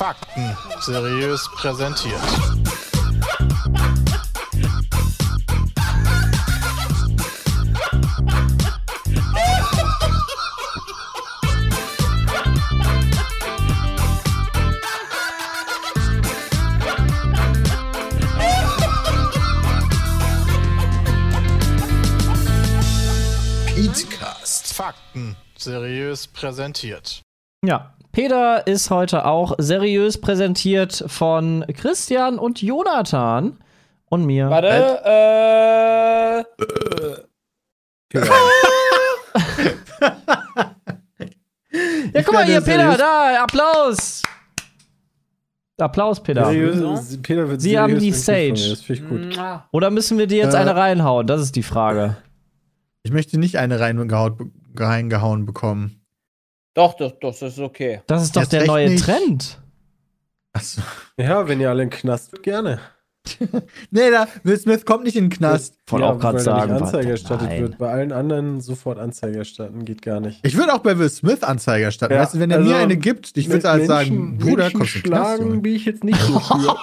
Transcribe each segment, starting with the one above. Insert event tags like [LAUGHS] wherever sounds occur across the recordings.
Fakten seriös präsentiert. Fakten seriös präsentiert. Ja, Peter ist heute auch seriös präsentiert von Christian und Jonathan und mir. Warte, äh. [LAUGHS] Ja, guck mal hier, Peter, da, Applaus. Applaus, Peter. Seriös, Peter wird Sie haben die begrüßt von mir, Stage. Das finde ich gut. Oder müssen wir dir jetzt Äh. eine reinhauen? Das ist die Frage. Ich möchte nicht eine reingehauen bekommen. Doch, doch, doch, das ist okay. Das ist doch Jetzt der neue nicht. Trend. Achso. Ja, wenn ihr alle in den Knast, gerne. [LAUGHS] Nee, da, Will Smith kommt nicht in den Knast. Wollte ja, auch gerade sagen. Nicht Anzeige erstattet nein. wird. Bei allen anderen sofort Anzeige erstatten, geht gar nicht. Ich würde auch bei Will Smith Anzeige erstatten. Ja, weißt du, wenn er also mir eine gibt, ich würde halt Menschen- sagen, Bruder, Menschen kommst du in den Knast, schlagen bin ich jetzt nicht so. [LAUGHS]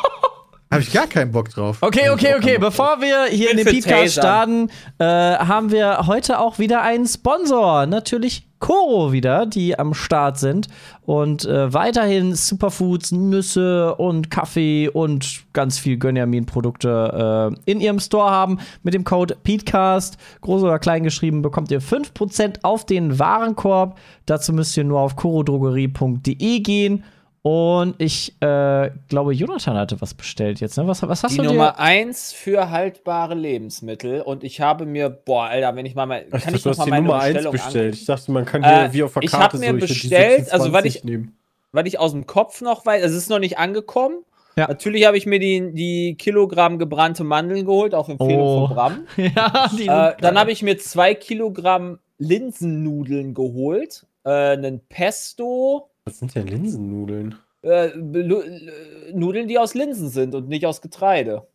Habe ich gar keinen Bock drauf. Okay, okay, okay. Bevor wir hier in den Podcast starten, äh, haben wir heute auch wieder einen Sponsor. Natürlich Koro wieder, die am Start sind. Und äh, weiterhin Superfoods, Nüsse und Kaffee und ganz viel Gönjamin-Produkte äh, in ihrem Store haben. Mit dem Code PETECAST, groß oder klein geschrieben, bekommt ihr 5% auf den Warenkorb. Dazu müsst ihr nur auf korodrogerie.de gehen. Und ich äh, glaube, Jonathan hatte was bestellt jetzt. Ne? Was, was hast Die du dir? Nummer eins für haltbare Lebensmittel. Und ich habe mir, boah, Alter, wenn ich mal, mal Ich kann ich dachte, du noch mal die meine Nummer 1 Bestellung bestellt. an- Ich dachte, man kann hier Äh, wie auf der ich Karte hab mir so, ich die bestellt, also, weil 26 ich- nehmen. weil ich aus dem Kopf noch weiß, also es ist noch nicht angekommen. Ja. Natürlich habe ich mir die, die Kilogramm gebrannte Mandeln geholt, auf Empfehlung Oh. von Bram. [LAUGHS] ja, die Äh, dann habe ich mir zwei Kilogramm Linsennudeln geholt, äh, einen Pesto, Was sind denn Linsennudeln? äh, Nudeln, die aus Linsen sind und nicht aus Getreide.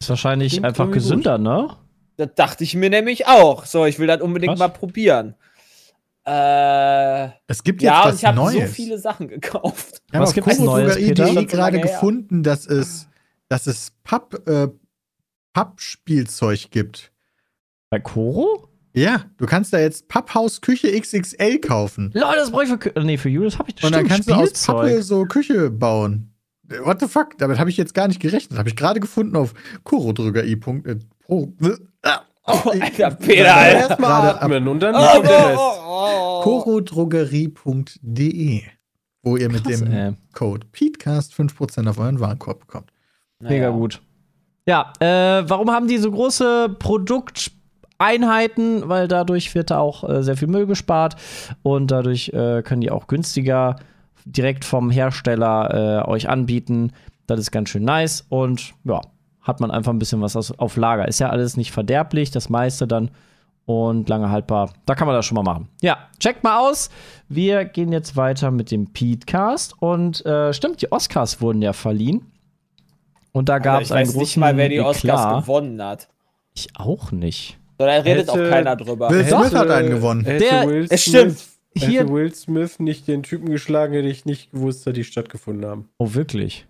ist wahrscheinlich Klingt einfach irgendwie gut. gesünder, ne? Das dachte ich mir nämlich auch. So, ich will das unbedingt Krass. mal probieren. Äh, Es gibt jetzt ja, was ich habe so viele Sachen gekauft. Ich habe Was auf gibt's Neues, Peter? Schon so gerade gefunden, dass es, dass es Papp, äh, Pappspielzeug gibt. Bei Koro? Ja, du kannst da jetzt Papphaus Küche XXL kaufen. Leute, das brauche ich für. Kü- Nee, für Julius habe ich das Und dann kannst du aus Spielzeug. Pappe so Küche bauen. What the fuck? Damit habe ich jetzt gar nicht gerechnet. Habe ich gerade gefunden auf korodrogerie. Äh, pro, äh, Oh, ich- Alter, Peter, Alter. Erstmal Gerade ab atmen und dann Oh, Rest. oh, oh, oh. korodrogerie.de, wo ihr mit Krass, dem ey. Code PETECAST 5% auf euren Warenkorb bekommt. Mega gut. Ja, äh, warum haben die so große Produkteinheiten? Weil dadurch wird da auch äh, sehr viel Müll gespart und dadurch äh, können die auch günstiger direkt vom Hersteller äh, euch anbieten. Das ist ganz schön nice und ja, hat man einfach ein bisschen was aus, auf Lager. Ist ja alles nicht verderblich, das meiste dann und lange haltbar. Da kann man das schon mal machen. Ja, checkt mal aus. Wir gehen jetzt weiter mit dem Petecast und äh, stimmt, die Oscars wurden ja verliehen. Und da gab ich es einen weiß großen nicht mal, wer die Oscars Eklat. gewonnen hat. Ich auch nicht. So, da redet Hätte- auch keiner drüber. Will. Smith hat einen gewonnen. Hätte Der- Will es Smith, stimmt. Hier- Hätte Will Smith nicht den Typen geschlagen, hätte ich nicht gewusst, dass die stattgefunden haben. Oh, wirklich?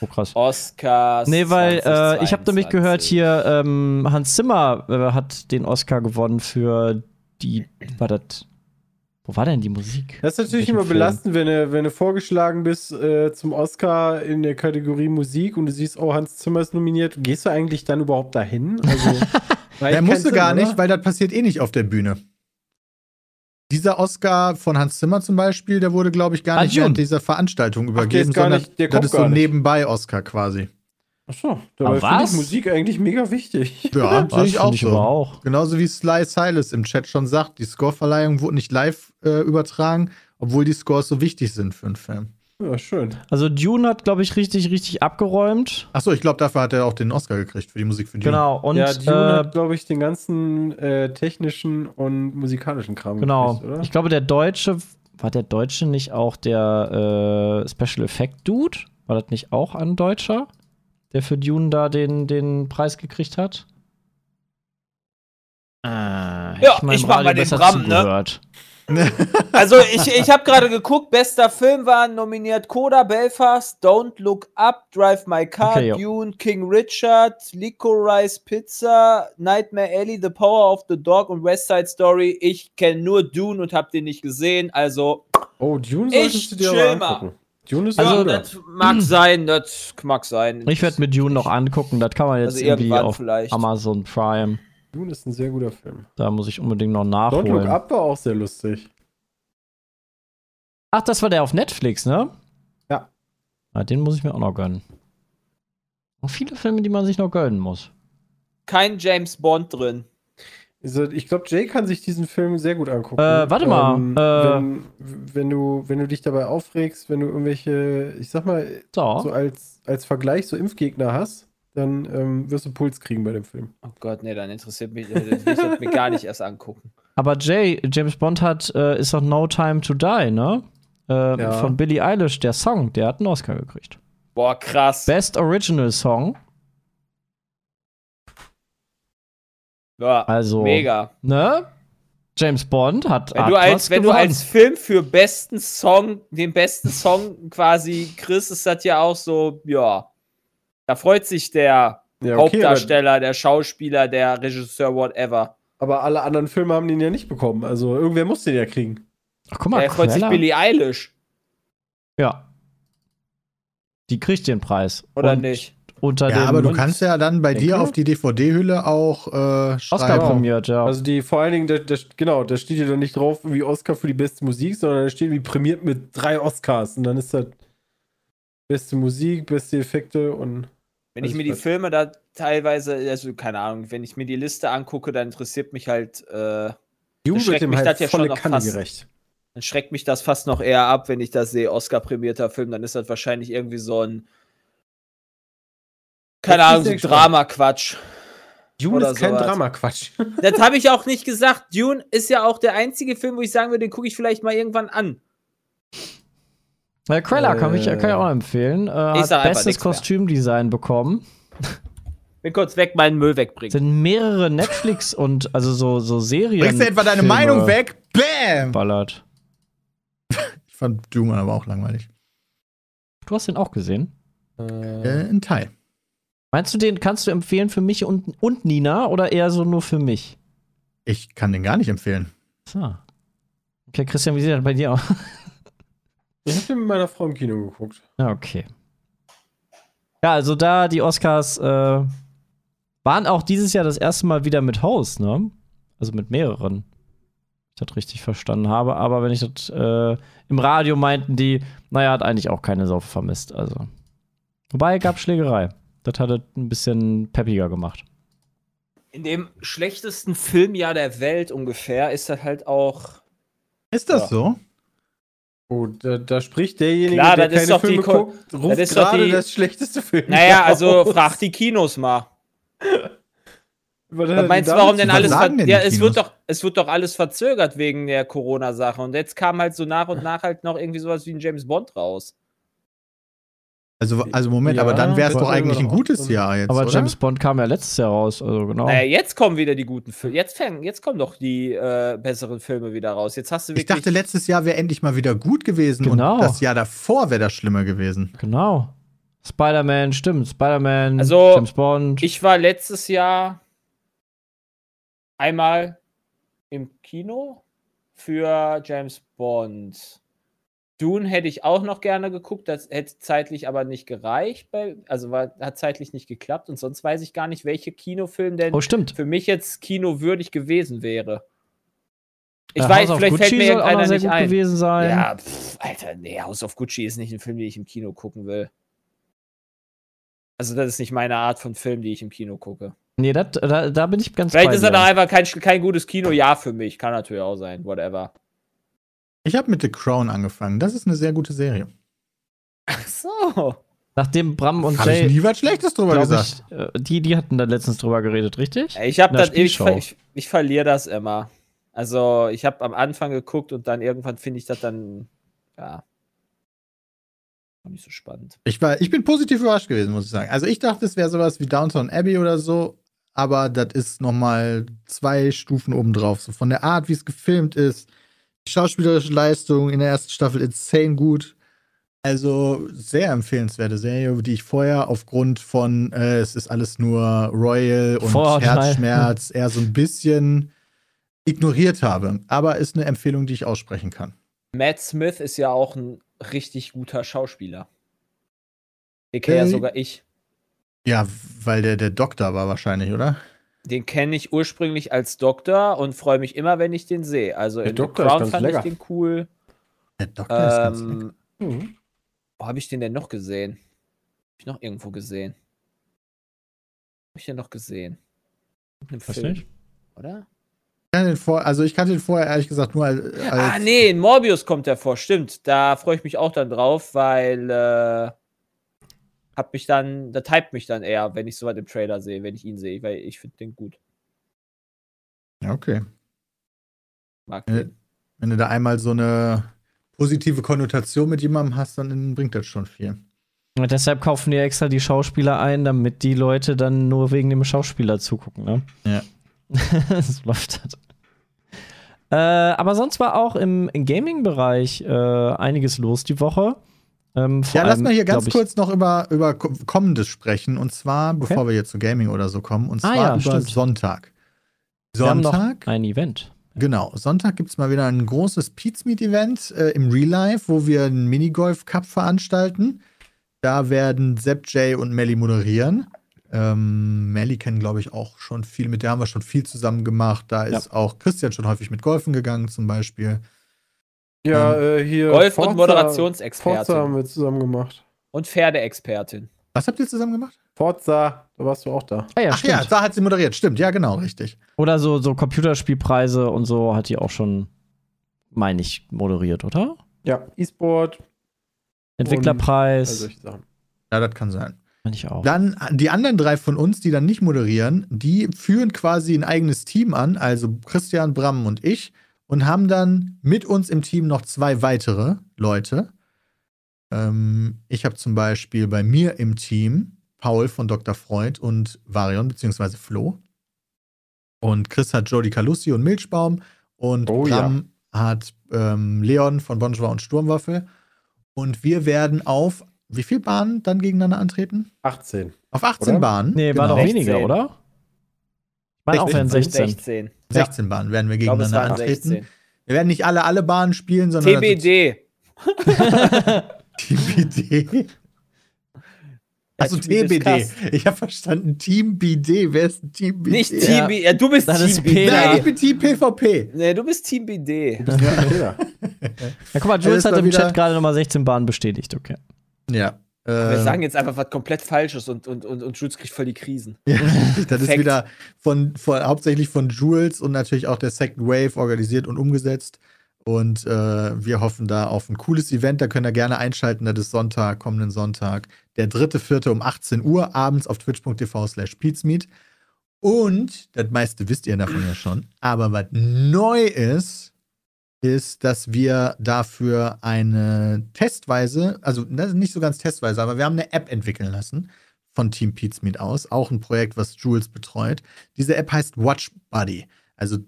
Oh, krass. Oscars. Nee, weil äh, ich habe nämlich 2022. gehört, hier ähm, Hans Zimmer äh, hat den Oscar gewonnen für die. War das. Wo war denn die Musik? Das ist natürlich immer belastend, wenn du, wenn du vorgeschlagen bist äh, zum Oscar in der Kategorie Musik und du siehst, oh, Hans Zimmer ist nominiert. Gehst du eigentlich dann überhaupt dahin? Also, [LAUGHS] Der musste gar nicht, weil das passiert eh nicht auf der Bühne. Dieser Oscar von Hans Zimmer zum Beispiel, der wurde, glaube ich, gar Ah, nicht während dieser Veranstaltung übergeben, ist gar sondern nicht- der das ist so nicht. Nebenbei-Oscar quasi. Achso, finde was? ich Musik eigentlich mega wichtig. [LAUGHS] Ja, sehe ich auch find ich aber so. auch. Genauso wie Sly Silas im Chat schon sagt, die Scoreverleihung wurde nicht live äh, übertragen, obwohl die Scores so wichtig sind für einen Film. Ja, schön. Also Dune hat, glaube ich, richtig, richtig abgeräumt. Achso, ich glaube, dafür hat er auch den Oscar gekriegt für die Musik für Dune. Genau. Und ja, Dune äh, hat, glaube ich, den ganzen äh, technischen und musikalischen Kram genau. gekriegt, oder? Ich glaube, der Deutsche. War der Deutsche nicht auch der äh, Special Effect Dude? War das nicht auch ein Deutscher, der für Dune da den, den Preis gekriegt hat? Ah, hätte Ja, meinem ich mach mal den Bram, ne? [LAUGHS] Also ich, ich habe gerade geguckt, bester Film waren nominiert Coda, Belfast, Don't Look Up, Drive My Car, Okay. Dune, King Richard, Licorice Pizza, Nightmare Alley, The Power of the Dog und West Side Story. Ich kenne nur Dune und habe den nicht gesehen, also Oh, Dune Ich solltest du dir mal. angucken. Dune ist Also, ja, das mag [CLEARS THROAT] sein, das mag sein. Ich werde mir Dune noch angucken. Das kann man jetzt Also irgendwie auf vielleicht. Amazon Prime. Dune ist ein sehr guter Film. Da muss ich unbedingt noch Don't Look nachholen. Up war auch sehr lustig. Ach, das war der auf Netflix, ne? Ja. Ah, den muss ich mir auch noch gönnen. Und viele Filme, die man sich noch gönnen muss. Kein James Bond drin. Also, ich glaube, Jay kann sich diesen Film sehr gut angucken. Äh, warte mal, äh, wenn, wenn, du, wenn du dich dabei aufregst, wenn du irgendwelche, ich sag mal, So. so als, als Vergleich so Impfgegner hast, dann ähm, wirst du Puls kriegen bei dem Film. Oh Gott, nee, dann interessiert mich, äh, das will ich das mir gar nicht erst angucken. Aber Jay, James Bond hat, äh, ist doch No Time to Die, ne? Äh, Ja. Von Billie Eilish, der Song, der hat einen Oscar gekriegt. Boah, krass. Best Original Song, Ja, also, mega. ne? James Bond hat. Wenn du, als, wenn du gewonnen. als Film für besten Song, den besten Song quasi kriegst, ist das ja auch so, ja. Da freut sich der Ja, Hauptdarsteller, der Schauspieler, der Regisseur, whatever. Aber, alle anderen Filme haben den ja nicht bekommen. Also irgendwer muss den ja kriegen. Ach, guck mal, Der freut sich. Billie Eilish, Ja. Die kriegt den Preis. oder Und nicht? Unter Ja, dem aber du kannst ja dann bei Denke. dir auf die DVD-Hülle auch äh, Oscar schreiben. prämiert, ja. Also die vor allen Dingen, da, da, genau, da steht ja dann nicht drauf wie Oscar für die beste Musik, sondern da steht wie prämiert mit drei Oscars. Und dann ist das beste Musik, beste Effekte und Wenn ich Also mir die Filme da teilweise, also keine Ahnung, wenn ich mir die Liste angucke, dann interessiert mich halt, äh, Dune schreckt mich halt das ja schon noch Kanne fast- gerecht. dann schreckt mich das fast noch eher ab, wenn ich das sehe, Oscar-prämierter Film, dann ist das wahrscheinlich irgendwie so ein, keine Ahnung, so. Drama-Quatsch. Dune Oder ist kein. Drama-Quatsch. [LAUGHS] Das habe ich auch nicht gesagt. Dune ist ja auch der einzige Film, wo ich sagen würde, den gucke ich vielleicht mal irgendwann an. Äh, Cruella kann, ich, Äh, kann ich auch empfehlen. Äh, ich hat bestes nix mehr. Kostümdesign bekommen. Bin kurz weg, meinen Müll wegbringen. Sind mehrere Netflix und also so, so Serien. Bringst du etwa deine Filme Meinung weg? Bäm! Ballert. Ich fand Dune aber auch langweilig. Du hast den auch gesehen. Äh, ein Teil. Meinst du, den kannst du empfehlen für mich und, und Nina oder eher so nur für mich? Ich kann den gar nicht empfehlen. So. Okay, Christian, wie sieht das bei dir aus? Ich habe den mit meiner Frau im Kino geguckt. Ja, okay. Ja, also da die Oscars äh, waren auch dieses Jahr das erste Mal wieder mit Host, ne? Also mit mehreren. Wenn ich das richtig verstanden habe. Aber wenn ich das äh, im Radio meinten die, naja, hat eigentlich auch keine Sau vermisst. Also. Wobei gab Schlägerei. Das hat es ein bisschen peppiger gemacht. In dem schlechtesten Filmjahr der Welt ungefähr ist das halt auch. Ist das Ja. so? Oh, da, da spricht derjenige, Klar, der das ist keine Filme Ko- guckt, ruft das ist gerade die- das schlechteste Film. Naja, also frag die Kinos mal. Was meinst du, warum denn alles denn Ja, es wird, doch, es wird doch alles verzögert wegen der Corona-Sache. Und jetzt kam halt so nach und nach halt noch irgendwie sowas wie ein James Bond raus. Also, also Moment, Ja, aber dann wäre es doch eigentlich ein gutes. Jahr jetzt, Aber oder? James Bond kam ja letztes Jahr raus, also genau. Naja, jetzt kommen wieder die guten Filme. Jetzt, fängen, jetzt kommen doch die äh, besseren Filme wieder raus. Jetzt hast du ich dachte, letztes Jahr wäre endlich mal wieder gut gewesen Genau. und das Jahr davor wäre das schlimmer gewesen. Genau. Spider-Man, stimmt. Spider-Man, Also, James Bond. Ich war letztes Jahr einmal im Kino für James Bond. Dune hätte ich auch noch gerne geguckt, das hätte zeitlich aber nicht gereicht, bei, also war, hat zeitlich nicht geklappt und sonst weiß ich gar nicht, welche Kinofilm denn oh, stimmt. für mich jetzt kinowürdig gewesen wäre. Ich Äh, weiß, vielleicht fällt mir irgendeiner nicht gut ein. gewesen sein. Ja, pff, Alter, nee, House of Gucci ist nicht ein Film, den ich im Kino gucken will. Also, das ist nicht meine Art von Film, die ich im Kino gucke. Nee, dat, da, da bin ich ganz Vielleicht ist er dann einfach kein, kein gutes Kinojahr für mich. Kann natürlich auch sein, whatever. Ich habe mit The Crown angefangen. Das ist eine sehr gute Serie. Ach so. Nachdem Bram und Habe ich Jay, nie was Schlechtes drüber gesagt. ich, äh, die, die hatten da letztens drüber geredet, richtig? Ich habe das, ich, ich, ich verliere das immer. Also, ich habe am Anfang geguckt und dann irgendwann finde ich das dann, ja, nicht so spannend. Ich, war, ich bin positiv überrascht gewesen, muss ich sagen. Also ich dachte, es wäre sowas wie Downtown Abbey oder so, aber das ist noch mal zwei Stufen obendrauf. So von der Art, wie es gefilmt ist, schauspielerische Leistung in der ersten Staffel insane gut. Also sehr empfehlenswerte Serie, die ich vorher aufgrund von äh, es ist alles nur Royal und Vorurteil. Herzschmerz eher so ein bisschen ignoriert habe. Aber ist eine Empfehlung, die ich aussprechen kann. Matt Smith ist ja auch ein richtig guter Schauspieler. Den kenne ja Äh, sogar ich. Ja, weil der der Doktor war wahrscheinlich, oder? Den kenne ich ursprünglich als Doktor und freue mich immer, wenn ich den sehe. Also Der in Doktor Crown fand lecker. ich den cool. Der Doktor ist ganz lecker. Ähm, Mhm. wo habe ich den denn noch gesehen? Hab ich noch irgendwo gesehen? Hab ich den noch gesehen? Im Weiß Film, nicht. oder? Also ich kannte den vorher ehrlich gesagt nur als, als Ah, nee, in Morbius kommt er vor, stimmt. Da freue ich mich auch dann drauf, weil äh, hab mich dann, da typt mich dann eher, wenn ich sowas im Trailer sehe, wenn ich ihn sehe, weil ich finde den gut. Ja, okay. Mag Ja. den. Wenn du da einmal so eine positive Konnotation mit jemandem hast, dann bringt das schon viel. Und deshalb kaufen die extra die Schauspieler ein, damit die Leute dann nur wegen dem Schauspieler zugucken, ne? Ja. [LAUGHS] das läuft halt. Äh, aber sonst war auch im, im Gaming-Bereich äh, einiges los die Woche. Ähm, Ja, lass allem, mal hier ganz kurz noch über, über Ko- Kommendes sprechen. Und zwar, bevor wir jetzt zu Gaming oder so kommen, und Ah, zwar ja, über stimmt. Sonntag. Sonntag, ein Event. genau. Sonntag gibt es mal wieder ein großes Pizmeet-Event äh, im Real Life, wo wir einen Minigolf-Cup veranstalten. Da werden Sepp, Jay und Melly moderieren. Ähm, Melly kennen, glaube ich, auch schon viel. Mit der haben wir schon viel zusammen gemacht. Da Ja. ist auch Christian schon häufig mit Golfen gegangen, zum Beispiel. Ja, äh, hier. Golf- Forza- und Moderationsexpertin. Forza haben wir zusammen gemacht. Und Pferdeexpertin. Was habt ihr zusammen gemacht? Forza, da warst du auch da. Ah ja, Ach stimmt. ja, da hat sie moderiert. Stimmt, ja, genau, richtig. Oder so, so Computerspielpreise und so hat die auch schon, meine ich, moderiert, oder? Ja, E-Sport, Entwicklerpreis, Sachen. Ja, das kann sein. meine ich auch. Dann die anderen drei von uns, die dann nicht moderieren, die führen quasi ein eigenes Team an, also Christian, Bram und ich, und haben dann mit uns im Team noch zwei weitere Leute. Ähm, ich habe zum Beispiel bei mir im Team Paul von Dr. Freud und Varion, beziehungsweise Flo. Und Chris hat Jody Calussi und Milchbaum. Und Oh Bram hat ähm, Leon von Bonjour und Sturmwaffel. Und wir werden auf wie viel Bahnen dann gegeneinander antreten? 18. Auf 18 Oder? Bahnen. Nee, war genau. doch 16. weniger, oder? Ich meine auch 16. wären 16. 16. 16 Bahnen werden wir glaube, gegeneinander waren antreten. 16. Wir werden nicht alle alle Bahnen spielen, sondern TBD. TBD. [LAUGHS] Also TBD. Ich habe verstanden Team BD. Wer ist ein Team BD? Nicht Ja. Team B. Ja, du bist Das Team ist BD. Nein, ich bin Team PvP. Nee, du bist Team BD. Ja. [LAUGHS] Ja, guck mal, Jules hat im Chat gerade nochmal 16 Bahnen bestätigt, okay. Ja. Wir äh, sagen jetzt einfach was komplett Falsches und, und, und, und Jules kriegt voll die Krisen. [LAUGHS] Ja, das ist wieder von, von hauptsächlich von Jules und natürlich auch der Second Wave organisiert und umgesetzt. Und äh, wir hoffen da auf ein cooles Event. Da könnt ihr gerne einschalten. Das ist Sonntag, kommenden Sonntag, der dritte, vierte um 18 Uhr abends auf twitch.tv slash peatsmeet. Und das meiste wisst ihr davon ja schon. Aber was neu ist, ist, dass wir dafür eine testweise, also ist nicht so ganz testweise, aber wir haben eine App entwickeln lassen von Team Pizmeet aus, auch ein Projekt, was Jules betreut. Diese App heißt Watch Buddy. Also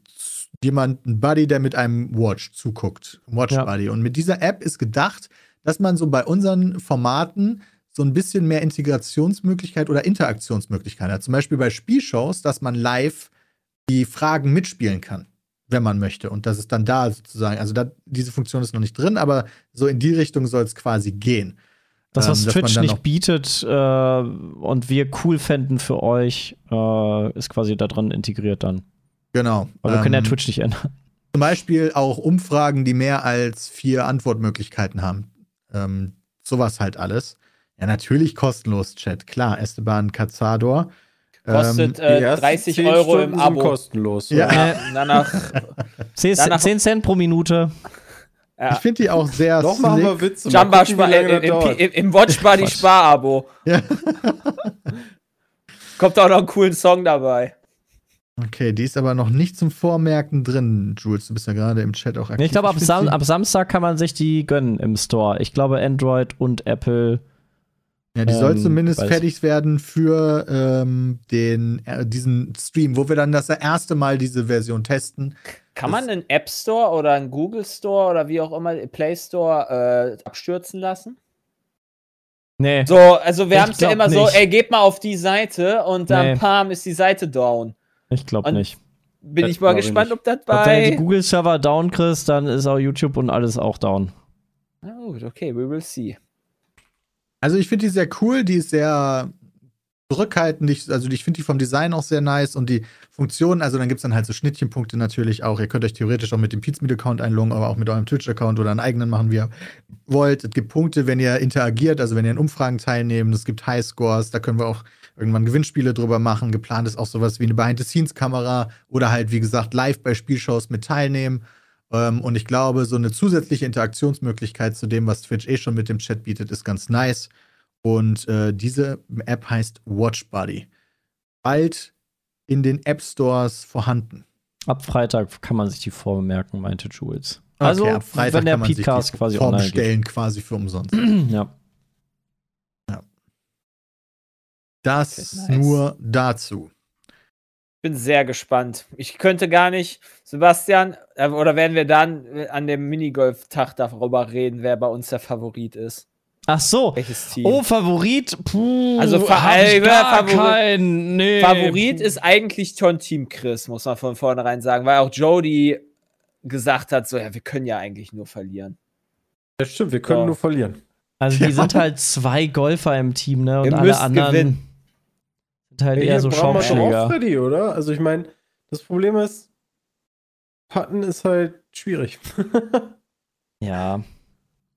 jemand, ein Buddy, der mit einem Watch zuguckt. Watch Ja. Buddy. Und mit dieser App ist gedacht, dass man so bei unseren Formaten so ein bisschen mehr Integrationsmöglichkeit oder Interaktionsmöglichkeit hat. Zum Beispiel bei Spielshows, dass man live die Fragen mitspielen kann, wenn man möchte. Und das ist dann da sozusagen. Also da, diese Funktion ist noch nicht drin, aber so in die Richtung soll es quasi gehen. Das, was Ähm, Twitch nicht bietet äh, und wir cool fänden für euch, äh, ist quasi da dran integriert dann. Genau. Aber wir können ja Ähm, Twitch nicht ändern. Zum Beispiel auch Umfragen, die mehr als vier Antwortmöglichkeiten haben. Ähm, sowas halt alles. Ja, natürlich kostenlos, Chat. Klar, Esteban Cazador. Kostet Ähm, äh, Die ersten 30 10 Euro Stunden im sind Abo. kostenlos. Ja. Ja, danach. 10, danach- 10 Cent pro Minute. ich Ja. finde die auch sehr Doch machen wir. Witze. mal Jamba gucken, Spar äh, im, im, im Watch Buddy Quatsch. Sparabo. Ja. [LAUGHS] Kommt auch noch einen coolen Song dabei. Okay, die ist aber noch nicht zum Vormerken drin, Jules. Du bist ja gerade im Chat auch aktiv. Ich glaube, ab, Sam ab Samstag kann man sich die gönnen im Store. Ich glaube, Android und Apple. Ja, die soll ähm, zumindest fertig werden für ähm, den, äh, diesen Stream, wo wir dann das erste Mal diese Version testen. Kann Das- man einen App Store oder einen Google Store oder wie auch immer, Play Store äh, abstürzen lassen? Nee. So, also wir Ich haben es ja immer so, nicht. ey, geht mal auf die Seite und dann Nee. pam, ist die Seite down. Ich glaube nicht. Bin Das ich mal ich gespannt, nicht. ob das Ob wenn du die bei. Google-Server down kriegst, dann ist auch YouTube und alles auch down. Na gut, okay, we will see. Also ich finde die sehr cool, die ist sehr zurückhaltend, also ich finde die vom Design auch sehr nice und die Funktionen, also dann gibt es dann halt so Schnittchenpunkte natürlich auch. Ihr könnt euch theoretisch auch mit dem Pizmeet-Account einloggen, aber auch mit eurem Twitch-Account oder einen eigenen machen, wie ihr wollt. Es gibt Punkte, wenn ihr interagiert, also wenn ihr in Umfragen teilnehmt. Es gibt Highscores, da können wir auch irgendwann Gewinnspiele drüber machen. Geplant ist auch sowas wie eine Behind-the-Scenes-Kamera oder halt, wie gesagt, live bei Spielshows mit teilnehmen. Ähm, und ich glaube, so eine zusätzliche Interaktionsmöglichkeit zu dem, was Twitch eh schon mit dem Chat bietet, ist ganz nice. Und äh, diese App heißt WatchBuddy. Bald in den App Stores vorhanden. Ab Freitag kann man sich die vormerken, meinte Jules. Okay, Also, ab Freitag wenn der kann man sich Podcast quasi online geht. vorbestellen, quasi für umsonst. [CLEARS THROAT] ja. Das Okay, nice. nur dazu. Bin sehr gespannt. Ich könnte gar nicht, Sebastian, äh, oder werden wir dann äh, an dem Minigolf-Tag darüber reden, wer bei uns der Favorit ist? Ach so. Welches Team? Oh, Favorit? Puh, Also, Fa- hab ich äh, gar Favorit- keinen. Nee, Favorit puh. ist eigentlich schon Team Chris, muss man von vornherein sagen, weil auch Jody gesagt hat, so, ja, wir können ja eigentlich nur verlieren. Das stimmt, wir können Ja. nur verlieren. Also, die Ja. sind halt zwei Golfer im Team, ne? Und Ihr alle anderen gewinnen. Sind halt Ja, eher so brauchen wir doch auch Schaumschläger. Freddy, oder? Also ich meine, das Problem ist, Putten ist halt schwierig. [LAUGHS] Ja.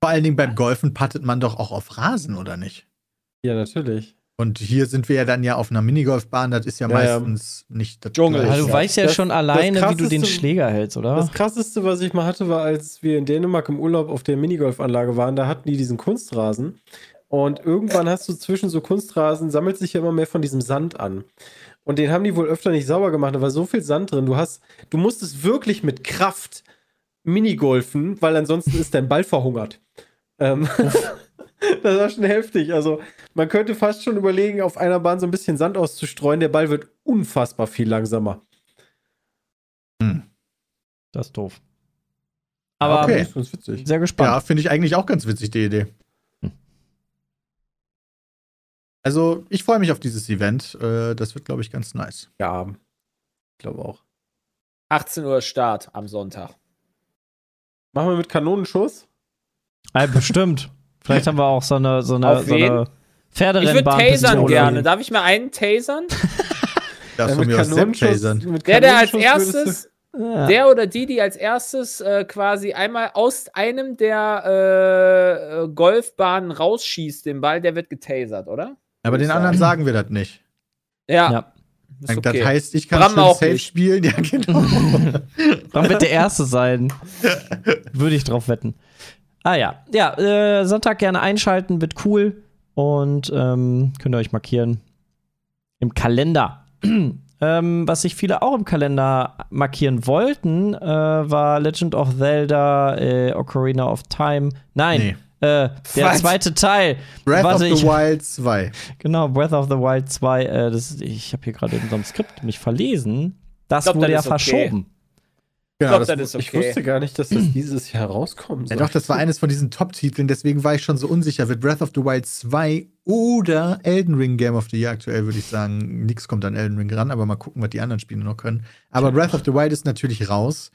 Vor allen Dingen beim Golfen pattet man doch auch auf Rasen, oder nicht? ja, natürlich. Und hier sind wir ja dann ja auf einer Minigolfbahn, das ist ja, Ja, ja. meistens nicht das Dschungel. Gleiche. Also, du Ja. weißt ja Das- schon alleine, wie du den Schläger hältst, oder? Das krasseste, was ich mal hatte, war, als wir in Dänemark im Urlaub auf der Minigolfanlage waren, da hatten die diesen Kunstrasen. Und irgendwann hast du zwischen so Kunstrasen, sammelt sich ja immer mehr von diesem Sand an. Und den haben die wohl öfter nicht sauber gemacht, da war so viel Sand drin. Du hast, du musstest wirklich mit Kraft Minigolfen, weil ansonsten ist dein Ball verhungert. Ähm, [LAUGHS] das war schon heftig. Also, man könnte fast schon überlegen, auf einer Bahn so ein bisschen Sand auszustreuen. Der Ball wird unfassbar viel langsamer. Das ist doof. Aber Okay. Das ist ganz witzig. sehr gespannt. Ja, finde ich eigentlich auch ganz witzig, die Idee. Hm. Also, ich freue mich auf dieses Event. Äh, das wird, glaube ich, ganz nice. Ja, ich glaube auch. 18 Uhr Start am Sonntag. Machen wir mit Kanonenschuss? Ah, bestimmt. [LAUGHS] Vielleicht haben wir auch so eine, so eine, so eine wen? Ich würde Pferderennbahn. tasern gerne. Darf ich mal einen tasern? [LAUGHS] Das Ja, von mit mir aus Kanonenschuss- tasern. Der, der als erstes, Ja. der oder die, die als erstes äh, quasi einmal aus einem der äh, äh, Golfbahnen rausschießt, den Ball, der wird getasert, oder? Aber den anderen sagen. wir das nicht. Ja. Ja. Ist okay. Das heißt, ich kann Bram schön auch safe nicht. spielen. [LAUGHS] Ja, genau. [LAUGHS] Dann wird der Erste sein. Würde ich drauf wetten. Ah ja. Ja, äh, Sonntag gerne einschalten, wird cool. Und ähm, könnt ihr euch markieren. Im Kalender. [CLEARS THROAT] ähm, was sich viele auch im Kalender markieren wollten, äh, war Legend of Zelda, äh, Ocarina of Time. Nein, Nee. Äh, der Was? zweite Teil. Breath Warte, of the ich- Wild 2. Genau, Breath of the Wild 2. Äh, das, ich habe hier gerade in so einem Skript mich verlesen. Das glaub, wurde ja ist okay. verschoben. Genau, glaub, das, das ist Ich okay. wusste gar nicht, dass das [CLEARS THROAT] dieses Jahr rauskommen ja, soll. doch, das war eines von diesen Top-Titeln, deswegen war ich schon so unsicher. Wird Breath of the Wild 2 oder Elden Ring Game of the Year aktuell, würde ich sagen. Nix kommt an Elden Ring ran, aber mal gucken, was die anderen Spiele noch können. Aber Breath of the Wild ist natürlich raus,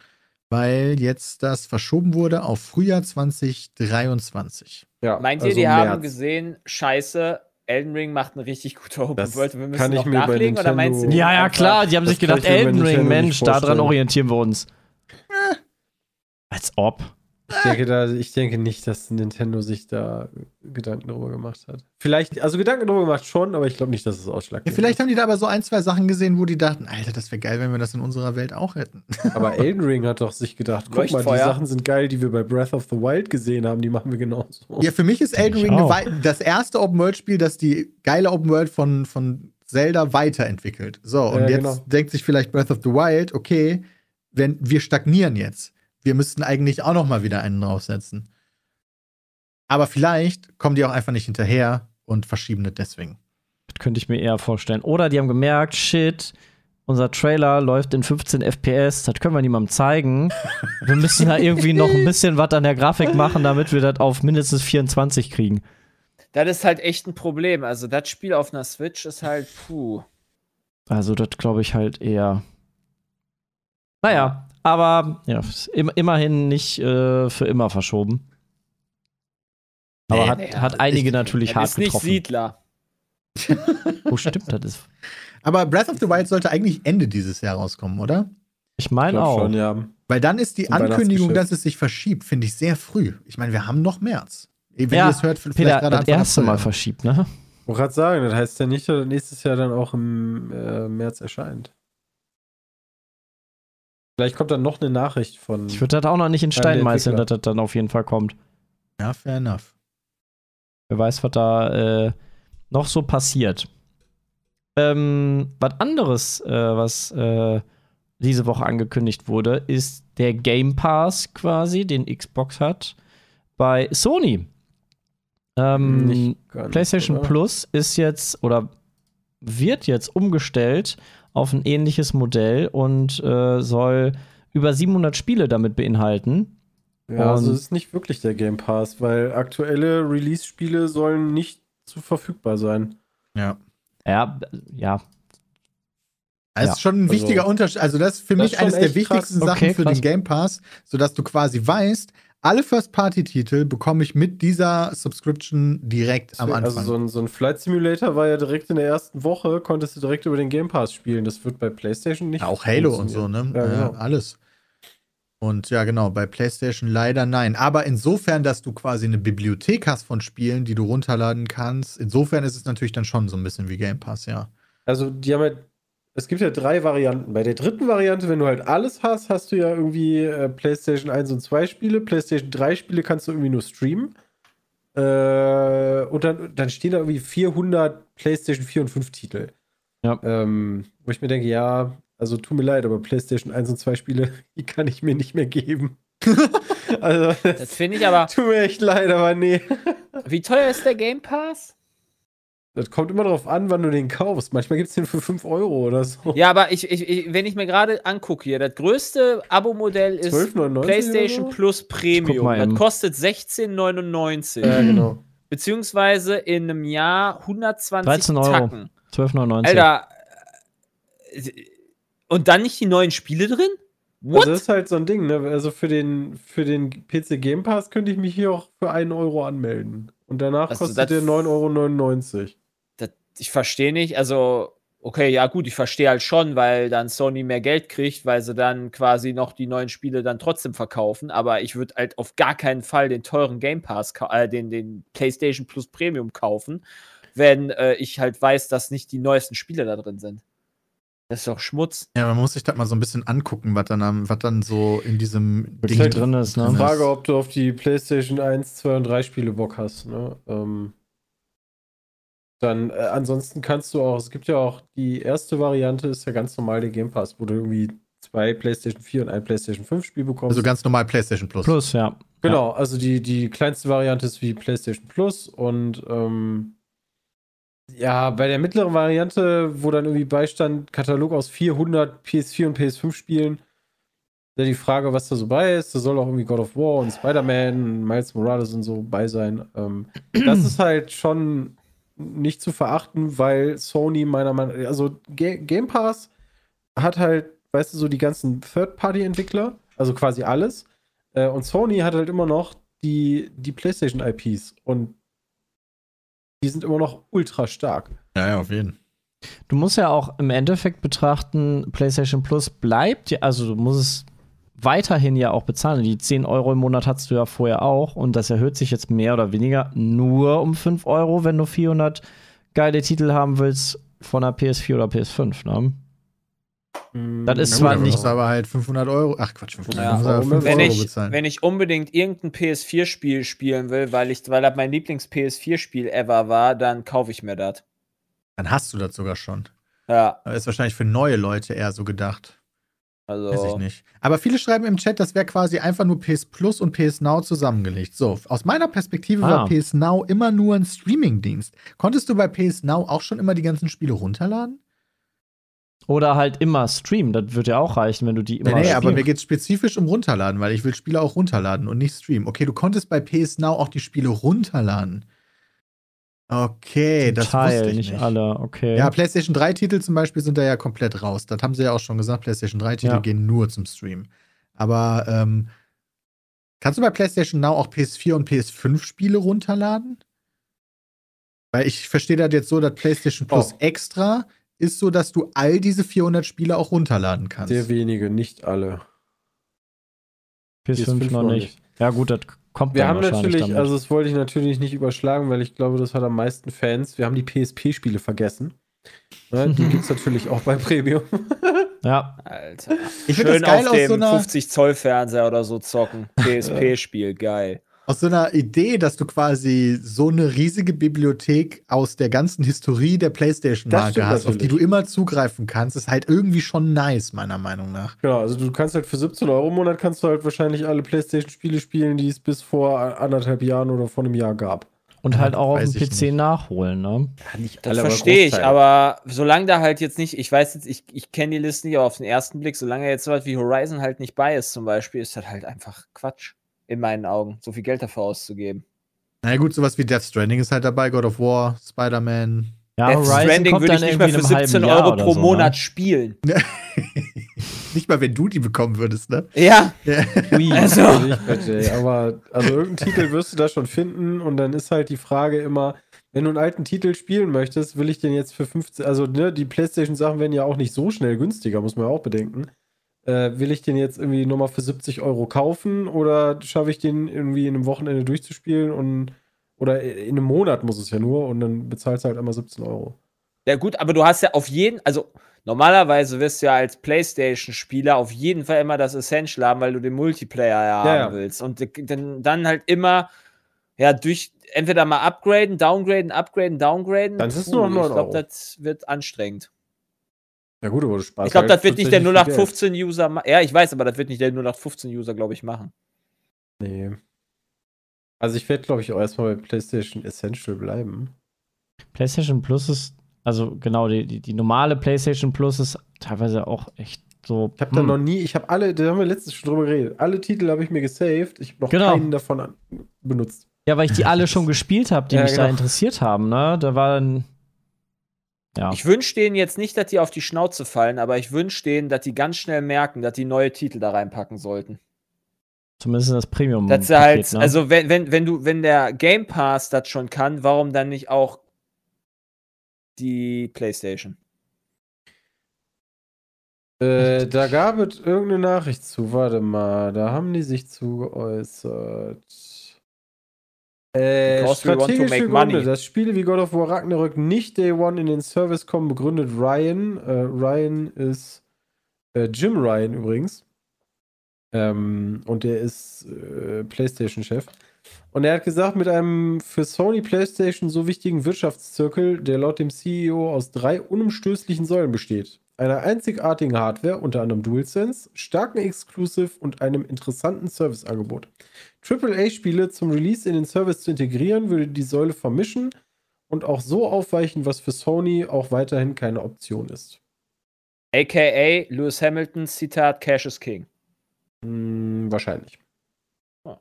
weil jetzt das verschoben wurde auf Frühjahr 2023. Ja, Meint ihr, also die haben März. gesehen, scheiße, Elden Ring macht eine richtig gute Open Das World, wir müssen kann ich noch nachlegen oder meinst du? Ja, ja, klar. Die haben sich gedacht, Elden Ring, Mensch, daran orientieren wir uns. Als ob. Ich denke, da, ich denke nicht, dass Nintendo sich da Gedanken darüber gemacht hat. Vielleicht, also Gedanken darüber gemacht schon, aber ich glaube nicht, dass es Ja, ausschlaggebend vielleicht haben die da aber so ein, zwei Sachen gesehen, wo die dachten, Alter, das wäre geil, wenn wir das in unserer Welt auch hätten. ist. [LAUGHS] Aber Elden Ring hat doch sich gedacht, guck mal, die. Sachen sind geil, die wir bei Breath of the Wild gesehen haben, die machen wir genauso. Ja, für mich ist Elden Ring das erste Open-World-Spiel, das die geile Open-World von, von Zelda weiterentwickelt. So, und Ja, jetzt genau. denkt sich vielleicht Breath of the Wild, okay, wenn wir stagnieren jetzt. Wir müssten eigentlich auch noch mal wieder einen draufsetzen. Aber vielleicht kommen die auch einfach nicht hinterher und verschieben das deswegen. Das könnte ich mir eher vorstellen. Oder die haben gemerkt, shit, unser Trailer läuft in 15 FPS, das können wir niemandem zeigen. Wir müssen da irgendwie noch ein bisschen was an der Grafik machen, damit wir das auf mindestens 24 kriegen. Das ist halt echt ein Problem. Also, das Spiel auf einer Switch ist halt, puh. Also, das glaube ich halt eher. Naja, aber ja, ist im, immerhin nicht äh, für immer verschoben. Aber Nee, hat, nee, hat einige natürlich Das hart ist nicht getroffen. Siedler. [LAUGHS] Oh, stimmt, das ist. Aber Breath of the Wild sollte eigentlich Ende dieses Jahr rauskommen, oder? Ich meine auch. schon, ja. Weil dann ist die Zum Ankündigung, dass es sich verschiebt, finde ich sehr früh. Ich meine, wir haben noch März. Wenn Ja, ihr es hört, vielleicht Peter, gerade das Anfang erste. Mal verschiebt, ne? Ich wollte gerade sagen, das heißt ja nicht, dass das nächstes Jahr dann auch im äh, März erscheint. Vielleicht kommt dann noch eine Nachricht von. Ich würde das auch noch nicht in Stein meißeln, dass das dann auf jeden Fall kommt. Ja, fair enough. Wer weiß, was da äh, noch so passiert. Ähm, was anderes, äh, was äh, diese Woche angekündigt wurde, ist der Game Pass quasi, den Xbox hat, bei Sony. Ähm, PlayStation oder? Plus ist jetzt oder wird jetzt umgestellt auf ein ähnliches Modell und äh, soll über 700 Spiele damit beinhalten. Ja, also Und- es ist nicht wirklich der Game Pass, weil aktuelle Release-Spiele sollen nicht zu verfügbar sein. Ja. Ja, ja, Das Ja, ist schon ein also- wichtiger Unterschied. Also, das ist für Das mich ist eines der echt krass. wichtigsten Sachen Okay, für krass. den Game Pass, sodass du quasi weißt, alle First-Party-Titel bekomme ich mit dieser Subscription direkt am Anfang. Also so ein, so ein Flight Simulator war ja direkt in der ersten Woche, konntest du direkt über den Game Pass spielen. Das wird bei PlayStation nicht. Ja, auch Halo und so, ne? Ja, Ja, genau. alles. Und ja, genau, bei PlayStation leider nein. Aber insofern, dass du quasi eine Bibliothek hast von Spielen, die du runterladen kannst, insofern ist es natürlich dann schon so ein bisschen wie Game Pass, ja. Also, die haben halt. Es gibt ja drei Varianten. Bei der dritten Variante, wenn du halt alles hast, hast du ja irgendwie äh, PlayStation 1 und 2 Spiele. PlayStation 3 Spiele kannst du irgendwie nur streamen. Äh, und dann, dann stehen da irgendwie 400 PlayStation 4 und 5 Titel. Ja. Ähm, wo ich mir denke, ja, also tut mir leid, aber PlayStation 1 und 2 Spiele, [LAUGHS] die kann ich mir nicht mehr geben. [LAUGHS] also, Das finde ich aber. tut mir echt leid, aber nee. Wie teuer ist der Game Pass? Das kommt immer darauf an, wann du den kaufst. Manchmal gibt es den für 5 Euro oder so. Ja, aber ich, ich, ich, wenn ich mir gerade angucke hier, das größte Abo-Modell ist 12,99 PlayStation so? Plus Premium. Das eben. kostet 16,99. Ja, genau. Beziehungsweise in einem Jahr 120 13 Euro. Tacken. 12,99. Alter. äh, Und dann nicht die neuen Spiele drin? What? Also das ist halt so ein Ding, ne? Also für den, für den PC Game Pass könnte ich mich hier auch für 1 Euro anmelden. Und danach Also kostet der 9,99 Euro. Ich verstehe nicht. Also, okay, ja, gut, ich verstehe halt schon, weil dann Sony mehr Geld kriegt, weil sie dann quasi noch die neuen Spiele dann trotzdem verkaufen. Aber ich würde halt auf gar keinen Fall den teuren Game Pass, äh, den, den PlayStation Plus Premium kaufen, wenn äh, ich halt weiß, dass nicht die neuesten Spiele da drin sind. Das ist doch Schmutz. Ja, man muss sich das mal so ein bisschen angucken, was dann, am- was dann so in diesem Was halt drin ist, ne? Frage, ob du auf die PlayStation 1, 2 und 3 Spiele Bock hast, ne? Ähm, dann, äh, ansonsten kannst du auch, es gibt ja auch die erste Variante, ist ja ganz normal der Game Pass, wo du irgendwie zwei PlayStation 4 und ein PlayStation 5 Spiel bekommst. Also ganz normal PlayStation Plus. Plus, ja. Genau, also die, die kleinste Variante ist wie PlayStation Plus und ähm, ja, bei der mittleren Variante, wo dann irgendwie beistand, Katalog aus 400 PS4 und PS5 Spielen, ja, die Frage, was da so bei ist, da soll auch irgendwie God of War und Spider-Man, Miles Morales und so bei sein. Ähm, das [CLEARS THROAT] ist halt schon nicht zu verachten, weil Sony meiner Meinung nach, also Ga Game Pass hat halt, weißt du, so die ganzen Third-Party-Entwickler, also quasi alles. Äh, und Sony hat halt immer noch die, die PlayStation-IPs und die sind immer noch ultra stark. Ja, ja, auf jeden. Du musst ja auch im Endeffekt betrachten, PlayStation Plus bleibt, ja- also du musst es weiterhin ja auch bezahlen. Die 10 Euro im Monat hattest du ja vorher auch und das erhöht sich jetzt mehr oder weniger nur um 5 Euro, wenn du 400 geile Titel haben willst von der PS4 oder PS5. Ne? Das ist zwar nicht- du aber halt 500 Euro, ach Quatsch, 500 Ja, warum? 5 Wenn Euro ich, bezahlen. wenn ich unbedingt irgendein PS4-Spiel spielen will, weil, ich, weil das mein Lieblings-PS4-Spiel ever war, dann kaufe ich mir das. Dann hast du das sogar schon. Ja, Aber ist wahrscheinlich für neue Leute eher so gedacht. Also. Weiß ich nicht. Aber viele schreiben im Chat, das wäre quasi einfach nur PS Plus und PS Now zusammengelegt. So, aus meiner Perspektive Ah. war PS Now immer nur ein Streaming-Dienst. Konntest du bei PS Now auch schon immer die ganzen Spiele runterladen? Oder halt immer streamen. Das wird ja auch reichen, wenn du die immer Nee, nee, aber mir geht es spezifisch um runterladen, weil ich will Spiele auch runterladen und nicht streamen. Okay, du konntest bei PS Now auch die Spiele runterladen. Okay, das Teil, wusste ich nicht, nicht. alle, okay. Ja, PlayStation 3 Titel zum Beispiel sind da ja komplett raus. Das haben sie ja auch schon gesagt. PlayStation 3 Titel Ja. gehen nur zum Stream. Aber ähm, kannst du bei PlayStation Now auch PS4 und PS5 Spiele runterladen? Weil ich verstehe das jetzt so, dass PlayStation Plus Oh. Extra ist so, dass du all diese 400 Spiele auch runterladen kannst. Sehr wenige, nicht alle. PS5 noch nicht. Ja, gut, das kommt Wir dann haben natürlich, damit. also das wollte ich natürlich nicht überschlagen, weil ich glaube, das hat am meisten Fans. Wir haben die PSP-Spiele vergessen. Ne, die [LAUGHS] gibt es natürlich auch bei Premium. ja, Alter. Ich finde Schön das geil auf dem so einer 50 Zoll Fernseher oder so zocken. [LAUGHS] PSP-Spiel, geil. Aus so einer Idee, dass du quasi so eine riesige Bibliothek aus der ganzen Historie der PlayStation-Marke hast, auf die du immer zugreifen kannst, ist halt irgendwie schon nice, meiner Meinung nach. Genau, also du kannst halt für 17 Euro im Monat kannst du halt wahrscheinlich alle PlayStation-Spiele spielen, die es bis vor anderthalb Jahren oder vor einem Jahr gab. und halt auch auf Weiß dem ich PC nicht. nachholen, ne? nicht Das verstehe ich, aber solange da halt jetzt nicht, ich weiß jetzt, ich, ich kenne die Liste nicht, aber auf den ersten Blick, solange jetzt sowas wie Horizon halt nicht bei ist, zum Beispiel, ist das halt einfach Quatsch. In meinen Augen, so viel Geld dafür auszugeben. Na ja, gut, sowas wie Death Stranding ist halt dabei, God of War, Spider-Man. Ja, Death Horizon Stranding würde ich dann nicht mehr für in einem 17 halben Jahr Euro pro so, Monat Ne? spielen. [LAUGHS] Nicht mal, wenn du die bekommen würdest, ne? Ja, Ui. also. Aber also irgendeinen Titel wirst du da schon finden und dann ist halt die Frage immer, wenn du einen alten Titel spielen möchtest, will ich den jetzt für 15, also ne, die PlayStation-Sachen werden ja auch nicht so schnell günstiger, muss man ja auch bedenken. Äh, will ich den jetzt irgendwie nochmal für 70 Euro kaufen oder schaffe ich den irgendwie in einem Wochenende durchzuspielen und oder in einem Monat muss es ja nur und dann bezahlst du halt einmal 17 Euro. Ja, gut, aber du hast ja auf jeden, also normalerweise wirst du ja als PlayStation-Spieler auf jeden Fall immer das Essential haben, weil du den Multiplayer ja haben Ja, ja. willst. Und dann, halt immer, ja, durch entweder mal upgraden, downgraden, upgraden, downgraden. Dann ist es nur noch 9 Ich glaube, das wird anstrengend. Ja gut, aber du sparst Ich glaube, das wird nicht der tatsächlich viel 0815-User machen. Ja, ich weiß, aber das wird nicht der 0815-User, glaube ich, machen. Nee. Also ich werde, glaube ich, auch erstmal bei PlayStation Essential bleiben. PlayStation Plus ist, also genau, die, die, die normale PlayStation Plus ist teilweise auch echt so. Ich habe da hm. noch nie, ich habe alle, da haben wir letztens schon drüber geredet. Alle Titel habe ich mir gesaved. Ich habe noch Genau. keinen davon an, benutzt. Ja, weil ich die alle schon [LAUGHS] gespielt habe, die Ja, mich da genau. interessiert haben, ne? Da war dann. Ja. Ich wünsche denen jetzt nicht, dass die auf die Schnauze fallen, aber ich wünsche denen, dass die ganz schnell merken, dass die neue Titel da reinpacken sollten. Zumindest das Premium. Dass sie halt, ne? also wenn, wenn, wenn du, wenn der Game Pass das schon kann, warum dann nicht auch die PlayStation? Äh, da gab es irgendeine Nachricht zu. Warte mal, da haben die sich zu geäußert. Äh, Gründe, money. dass Spiele wie God of War Ragnarök nicht Day One in den Service kommen, begründet Ryan. Äh, Ryan ist äh, Jim Ryan übrigens. Ähm, und der ist äh, PlayStation-Chef. Und er hat gesagt, mit einem für Sony PlayStation so wichtigen Wirtschaftszirkel, der laut dem CEO aus drei unumstößlichen Säulen besteht. Einer einzigartigen Hardware, unter anderem DualSense, starken Exclusive und einem interessanten Serviceangebot. AAA-Spiele zum Release in den Service zu integrieren, würde die Säule vermischen und auch so aufweichen, was für Sony auch weiterhin keine Option ist. AKA Lewis Hamilton, Zitat, Cash is King. Hm, wahrscheinlich. Ja.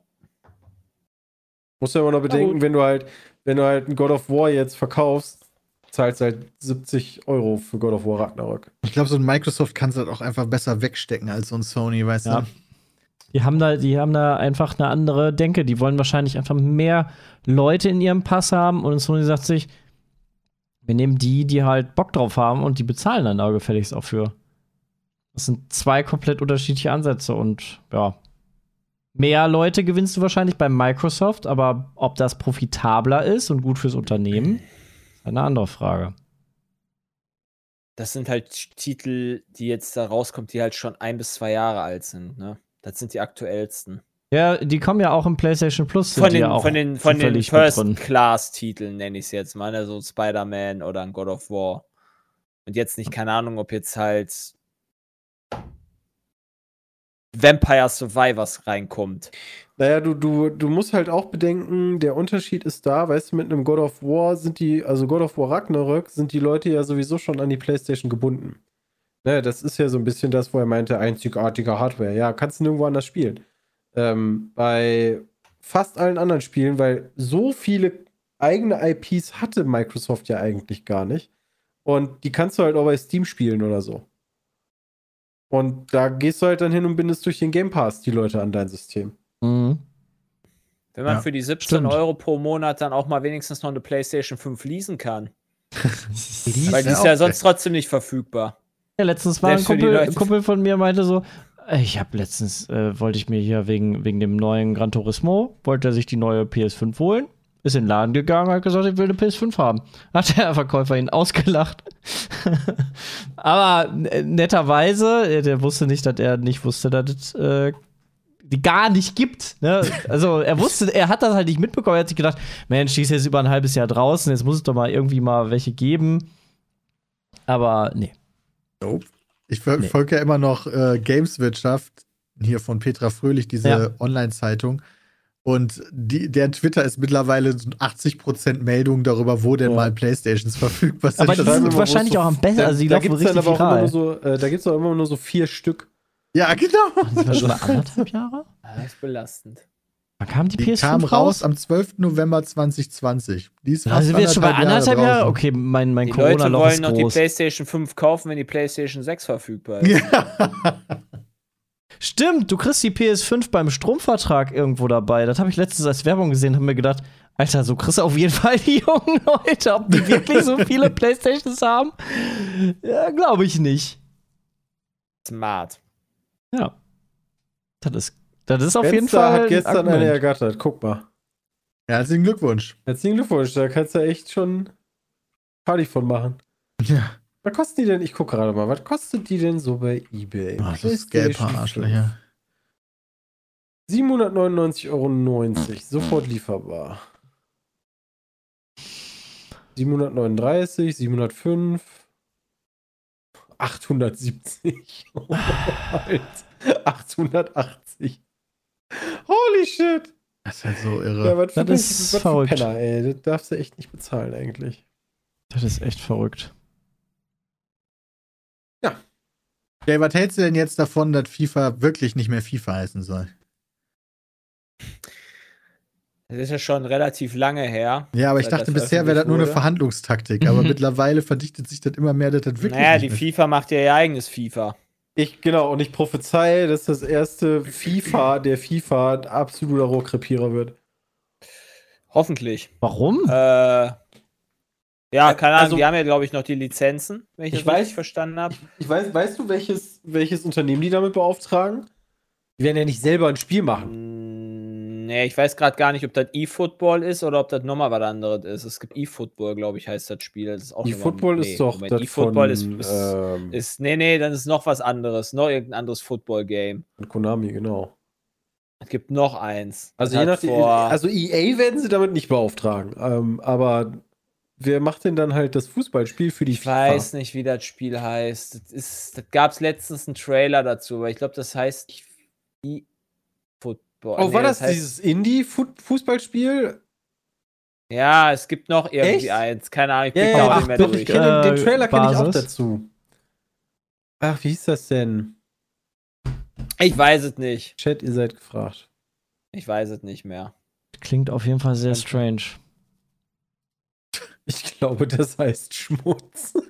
Musst du ja immer noch bedenken, wenn du halt, wenn du halt ein God of War jetzt verkaufst, zahlst du halt 70 Euro für God of War Ragnarök. Ich glaube, so ein Microsoft kann es halt auch einfach besser wegstecken als so ein Sony, weißt Ja. du? Die haben da, die haben da einfach eine andere Denke. Die wollen wahrscheinlich einfach mehr Leute in ihrem Pass haben und Sony sagt sich, wir nehmen die, die halt Bock drauf haben und die bezahlen dann da gefälligst auch für. Das sind zwei komplett unterschiedliche Ansätze und ja. Mehr Leute gewinnst du wahrscheinlich bei Microsoft, aber ob das profitabler ist und gut fürs Unternehmen, eine andere Frage. Das sind halt Titel, die jetzt da rauskommen, die halt schon ein bis zwei Jahre alt sind, ne? Das sind die aktuellsten. Ja, die kommen ja auch im PlayStation Plus. Von den, ja von den, von den. First-Class-Titeln nenne ich es jetzt mal, ne? so Spider-Man oder ein God of War. Und jetzt nicht, keine Ahnung, ob jetzt halt Vampire Survivors reinkommt. Naja, du, du, du musst halt auch bedenken, der Unterschied ist da, weißt du, mit einem God of War sind die, also God of War Ragnarök, sind die Leute ja sowieso schon an die Playstation gebunden. Ne, das ist ja so ein bisschen das, wo er meinte, einzigartige Hardware. Ja, kannst du nirgendwo anders spielen. Ähm, bei fast allen anderen Spielen, weil so viele eigene IPs hatte Microsoft ja eigentlich gar nicht. Und die kannst du halt auch bei Steam spielen oder so. Und da gehst du halt dann hin und bindest durch den Game Pass die Leute an dein System. Mhm. Wenn man Ja, für die 17 stimmt. Euro pro Monat dann auch mal wenigstens noch eine PlayStation 5 leasen kann. [LAUGHS] Weil die ist ja auch sonst trotzdem nicht verfügbar. Ja, letztens war ein Selbst Kumpel, Kumpel von mir meinte so, äh, ich habe letztens, äh, wollte ich mir hier wegen, wegen dem neuen Gran Turismo, wollte er sich die neue PS5 holen, ist in den Laden gegangen, hat gesagt, ich will eine PS5 haben. [LAUGHS] Hat der Verkäufer ihn ausgelacht. [LAUGHS] Aber netterweise, äh, der wusste nicht, dass er nicht wusste, dass es äh, die gar nicht gibt. Ne? Also er wusste, er hat das halt nicht mitbekommen. Er hat sich gedacht, Mensch, die ist jetzt über ein halbes Jahr draußen, jetzt muss es doch mal irgendwie mal welche geben. Aber nee. Nope. Ich ver Nee. folge ja immer noch äh, Gameswirtschaft, hier von Petra Fröhlich, diese Ja. Online-Zeitung. Und die, deren Twitter ist mittlerweile so 80% Meldungen darüber, wo denn Ja. mal Playstations [LAUGHS] verfügbar sind. Aber die sind wahrscheinlich so- auch am besten, Da, also die da laufen richtig aber auch immer viral. nur so, äh, da gibt es auch immer nur so vier Stück. Ja, genau. Das war schon mal [LAUGHS] anderthalb Jahre? Das ist belastend. Wann kam die, Die PS5 kam raus? am 12. November 2020. Die ist fast sind wir jetzt schon bei anderthalb Jahre Jahre? Okay, mein, mein Die Leute Corona-Loch wollen ist noch die groß. PlayStation 5 kaufen, wenn die PlayStation 6 verfügbar ist. Ja. [LAUGHS] Stimmt, du kriegst die PS5 beim Stromvertrag irgendwo dabei. Das habe ich letztens als Werbung gesehen und habe mir gedacht, Alter, so kriegst du auf jeden [LAUGHS] Fall die jungen Leute. Ob die wirklich so viele Playstations haben? Ja, glaube ich nicht. Smart. Ja. Das ist, das ist auf jeden Fall. hat ein gestern Argument. eine ergattert. Guck mal. Herzlichen Glückwunsch. Herzlichen Glückwunsch. Da kannst du echt schon Party von machen. Ja. Was kosten die denn? Ich gucke gerade mal. Was kostet die denn so bei eBay? Ach, das ist gelb, Arschlöcher. 799,90 Euro. Sofort lieferbar. 739, 705, 870. Alt. 880. Holy shit. Das ist halt so Ja, irre. was für, Das ist was für verrückt. Penner, ey. Das darfst du echt nicht bezahlen, eigentlich. Das ist echt verrückt. Jay, was hältst du denn jetzt davon, dass FIFA wirklich nicht mehr FIFA heißen soll? Das ist ja schon relativ lange her. Ja, aber ich dachte, bisher wäre das nur eine. Verhandlungstaktik. [LAUGHS] Aber mittlerweile verdichtet sich das immer mehr, dass das wirklich. naja, die FIFA macht ja ihr eigenes FIFA. Ich, genau, und ich prophezei, dass das erste FIFA der FIFA ein absoluter Rohrkrepierer wird. Hoffentlich. Warum? Äh, ja, keine Ahnung, Also- die haben ja, glaube ich, noch die Lizenzen, wenn ich, Ich das weiß- richtig verstanden habe. Ich weiß, weißt du, welches, welches Unternehmen die damit beauftragen? Die werden ja nicht selber ein Spiel machen. Nee, ich weiß gerade gar nicht, ob das eFootball ist oder ob das nochmal was anderes ist. Es gibt eFootball, glaube ich, heißt das Spiel. Das ist Football nee, ist doch Moment, das eFootball ist, ist, ähm, ist. Nee, nee, dann ist noch was anderes. Noch irgendein anderes Football-Game. Konami, genau. Es gibt noch eins. Also je nachdem, also EA werden sie damit nicht beauftragen. Ähm, aber wer macht denn dann halt das Fußballspiel für die Ich weiß nicht, wie das Spiel heißt. Das, ist, das gab es letztens einen Trailer dazu, aber ich glaube, das heißt eFootball. Oh, war Nee, das, heißt- dieses Indie-Fußballspiel? Ja, es gibt noch irgendwie Echt? eins. Keine Ahnung, ich Ja, blick ja, auch ach, nicht mehr doch, durch. ich kenne den, den Trailer kenne ich auch dazu. Ach, wie hieß das denn? Ich weiß es nicht. Chat, ihr seid gefragt. Ich weiß es nicht mehr. Klingt auf jeden Fall sehr strange. Ich glaube, das heißt Schmutz. [LAUGHS]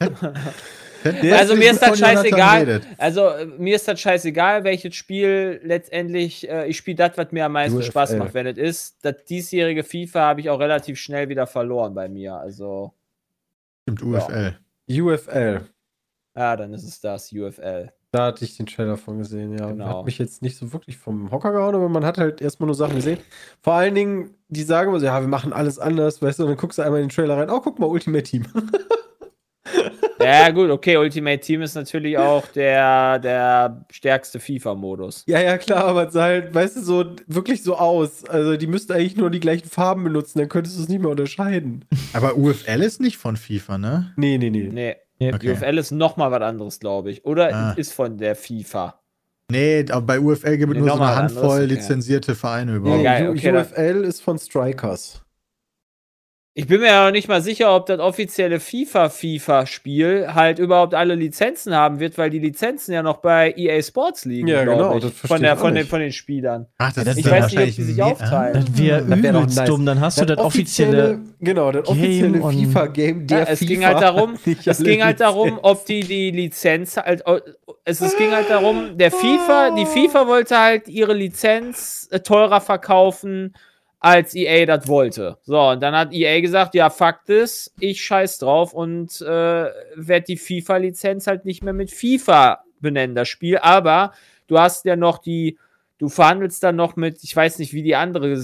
[LAUGHS] Also mir ist das scheißegal. Also mir ist das scheißegal, welches Spiel letztendlich, äh, ich spiele das, was mir am meisten UFL. Spaß macht. Wenn es ist, das diesjährige FIFA habe ich auch relativ schnell wieder verloren bei mir. Also, Stimmt, UFL. UFL. ja, dann ist es das, UFL. Da hatte ich den Trailer von gesehen, ja. Genau. Hat mich jetzt nicht so wirklich vom Hocker gehauen, aber man hat halt erstmal nur Sachen gesehen. Vor allen Dingen, die sagen immer so, ja, wir machen alles anders, weißt du, und dann guckst du einmal in den Trailer rein, oh, guck mal, Ultimate Team. [LAUGHS] [LAUGHS] Ja, gut, okay, Ultimate Team ist natürlich auch der, der stärkste FIFA-Modus. ja, ja, klar, aber es sah halt, weißt du, so wirklich so aus. Also, die müssten eigentlich nur die gleichen Farben benutzen, dann könntest du es nicht mehr unterscheiden. Aber UFL ist nicht von FIFA, ne? Nee, nee, nee. Nee, Nee. Okay. UFL ist nochmal was anderes, glaube ich. Oder Ah. ist von der FIFA. Nee, aber bei UFL gibt es Nee, nur so eine Handvoll anderes, okay. lizenzierte Vereine Nee, überhaupt. geil, U- okay, dann- UFL ist von Strikers. Ich bin mir ja noch nicht mal sicher, ob das offizielle FIFA-FIFA-Spiel halt überhaupt alle Lizenzen haben wird, weil die Lizenzen ja noch bei EA Sports liegen. Ja, genau, Ich, das von, der, von, den, nicht. von den Spielern. Ach, das Ich ist weiß nicht, ob die sich aufteilen. Das wäre Das wär doch übelst nice. dumm. Dann hast du das offizielle. Genau, das Game offizielle FIFA-Game der Ja, es FIFA. [LAUGHS] ging halt darum, es ging halt darum, ob die die Lizenz halt, es, es ging halt darum, der FIFA, die FIFA wollte halt ihre Lizenz äh, teurer verkaufen, als EA das wollte. So, und dann hat EA gesagt, ja, Fakt ist, ich scheiß drauf und äh, werde die FIFA-Lizenz halt nicht mehr mit FIFA benennen, das Spiel. Aber du hast ja noch die, du verhandelst dann noch mit, ich weiß nicht, wie die andere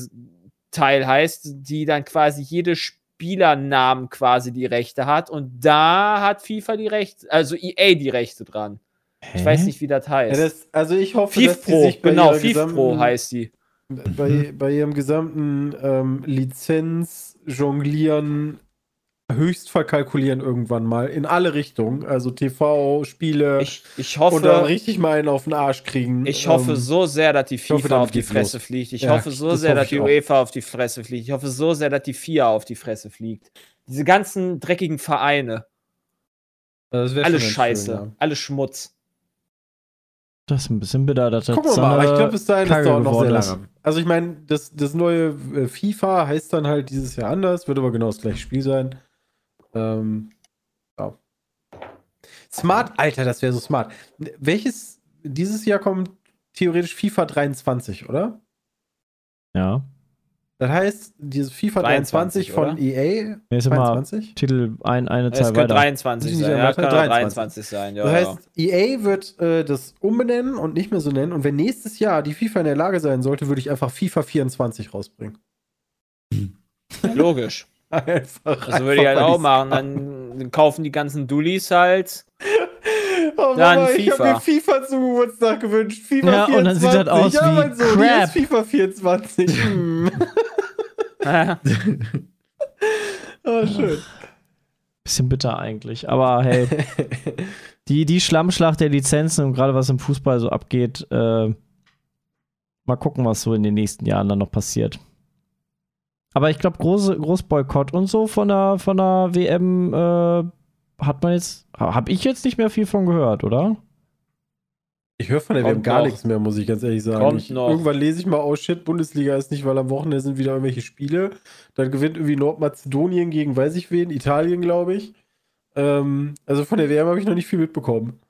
Teil heißt, die dann quasi jede Spielernamen quasi die Rechte hat. Und da hat FIFA die Rechte, also EA die Rechte dran. Ich weiß nicht, wie das Ja, heißt. das, also ich hoffe, dass die FIFPro, sich bei genau, FIFPro gesamten- heißt die. Bei, bei ihrem gesamten ähm, Lizenz jonglieren höchst verkalkulieren irgendwann mal in alle Richtungen, also TV, Spiele Ich, ich und dann hoffe, richtig mal einen auf den Arsch kriegen. ich hoffe Ähm, so sehr, dass die hoffe, FIFA damit auf die Fresse los. fliegt. Ich Ja, hoffe so das sehr, hoffe dass die ich auch. UEFA auf die Fresse fliegt. Ich hoffe so sehr, dass die FIA auf die Fresse fliegt. Diese ganzen dreckigen Vereine. Alles Scheiße. schön, ja. Alles Schmutz. Das ist ein bisschen bitter. dass das Gucken wir so mal, aber ich glaube, bis dahin das Kacke dauert noch sehr ist. lange. Also ich meine, das, das neue äh, FIFA heißt dann halt dieses Jahr anders, wird aber genau das gleiche Spiel sein. Ähm, ja. Smart, Alter, das wäre so smart. Welches, dieses Jahr kommt theoretisch FIFA 23, oder? Ja. Das heißt, dieses FIFA 23, 23 von oder? EA, Mir ist immer 22? Titel ein, eine Es Zahl könnte weiter. 23 Sind die sein. Ja, kann auch 23. 23 sein. Ja, Das ja. heißt, EA wird äh, das umbenennen und nicht mehr so nennen. Und wenn nächstes Jahr die FIFA in der Lage sein sollte, würde ich einfach FIFA 24 rausbringen. logisch. [LAUGHS] Einfach. Das würde ich halt auch machen. Dann, dann kaufen die ganzen Dullis halt. Oh, Dann Mama, ich habe mir FIFA zum Geburtstag gewünscht. FIFA Ja, 24. und dann sieht das aus ja, wie mein Sohn, Crap. ist FIFA 24. [LAUGHS] Hm. [LAUGHS] oh, schön. Bisschen bitter eigentlich. Aber hey, [LAUGHS] die, die Schlammschlacht der Lizenzen und gerade was im Fußball so abgeht, äh, mal gucken, was so in den nächsten Jahren dann noch passiert. Aber ich glaube, große Großboykott und so von der, von der WM äh, hat man jetzt, habe ich jetzt nicht mehr viel von gehört, oder? Ich höre von der WM gar noch. nichts mehr, muss ich ganz ehrlich sagen. Kommt ich, noch. Irgendwann lese ich mal, oh shit, Bundesliga ist nicht, weil am Wochenende sind wieder irgendwelche Spiele. Dann gewinnt irgendwie Nordmazedonien gegen weiß ich wen, Italien, glaube ich. Ähm, also von der WM habe ich noch nicht viel mitbekommen.